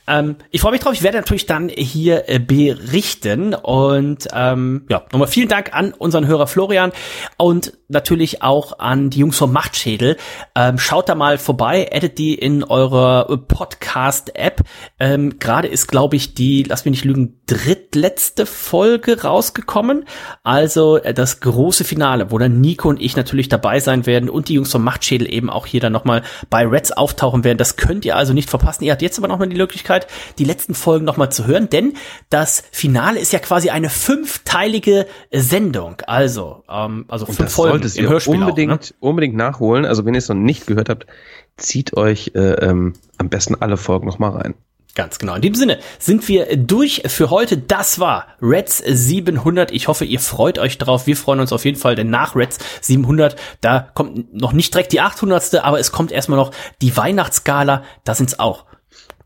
ähm, ich freue mich drauf. Ich werde natürlich dann hier äh, berichten. Und ähm, ja, nochmal vielen Dank an unseren Hörer Florian und natürlich auch an die Jungs vom Machtschädel. Ähm, schaut da mal vorbei, edit die in eurer äh, Podcast-App. Ähm, Gerade ist, glaube ich, die, lass mich nicht lügen, drittletzte Folge rausgekommen. Also äh, das große Finale, wo dann Nico und ich natürlich dabei sein werden und die Jungs vom Machtschädel eben auch hier dann nochmal bei Reds auftauchen werden. Das könnt ihr also nicht verpassen. Ihr habt jetzt aber nochmal die Möglichkeit, die letzten Folgen nochmal zu hören, denn das Finale ist ja quasi eine fünfteilige Sendung. Also, ähm, also fünf Folgen im Hörspiel unbedingt, auch, ne? unbedingt nachholen. Also wenn ihr es noch nicht gehört habt, zieht euch äh, ähm, am besten alle Folgen noch mal rein. Ganz genau. In dem Sinne sind wir durch für heute. Das war Reds 700. Ich hoffe, ihr freut euch drauf. Wir freuen uns auf jeden Fall, denn nach Reds 700, da kommt noch nicht direkt die 800. Aber es kommt erstmal noch die Weihnachtsgala. Da sind's auch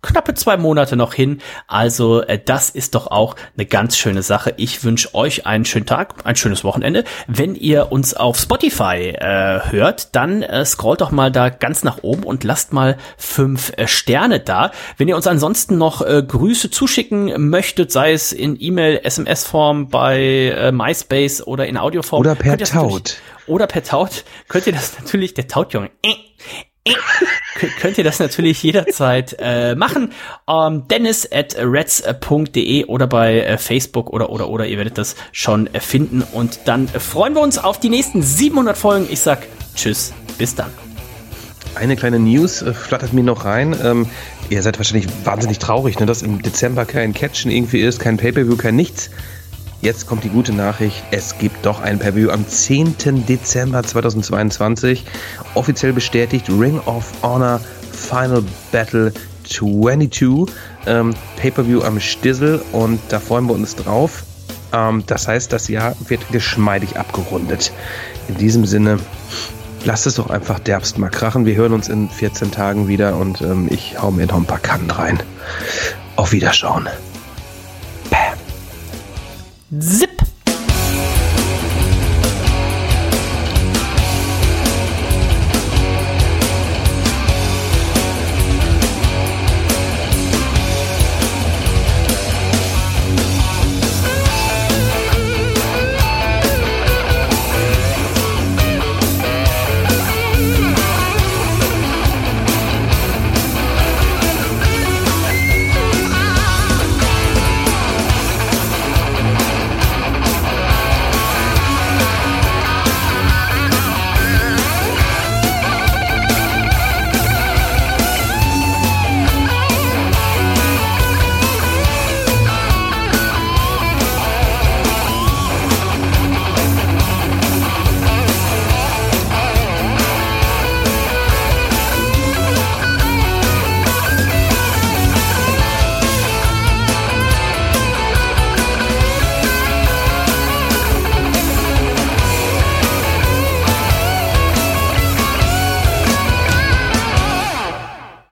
knappe zwei Monate noch hin. Also äh, das ist doch auch eine ganz schöne Sache. Ich wünsche euch einen schönen Tag, ein schönes Wochenende. Wenn ihr uns auf Spotify äh, hört, dann äh, scrollt doch mal da ganz nach oben und lasst mal fünf äh, Sterne da. Wenn ihr uns ansonsten noch äh, Grüße zuschicken möchtet, sei es in E-Mail, SMS-Form, bei äh, MySpace oder in Audioform. Oder per Taut. Oder per Taut könnt ihr das natürlich, der Tautjunge, äh, könnt ihr das natürlich jederzeit äh, machen. Ähm, Dennis at reds.de oder bei äh, Facebook oder oder oder ihr werdet das schon äh, finden und dann freuen wir uns auf die nächsten 700 Folgen. Ich sag Tschüss, bis dann. Eine kleine News äh, flattert mir noch rein. Ähm, ihr seid wahrscheinlich wahnsinnig traurig, ne, dass im Dezember kein Catchen irgendwie ist, kein Pay-Per-View, kein nichts. Jetzt kommt die gute Nachricht. Es gibt doch ein Pay-Per-View am 10. Dezember 2022. Offiziell bestätigt Ring of Honor Final Battle 22. Ähm, Pay-Per-View am Stissel und da freuen wir uns drauf. Ähm, das heißt, das Jahr wird geschmeidig abgerundet. In diesem Sinne, lasst es doch einfach derbst mal krachen. Wir hören uns in 14 Tagen wieder und ähm, ich hau mir noch ein paar Kannen rein. Auf Wiederschauen. Zip.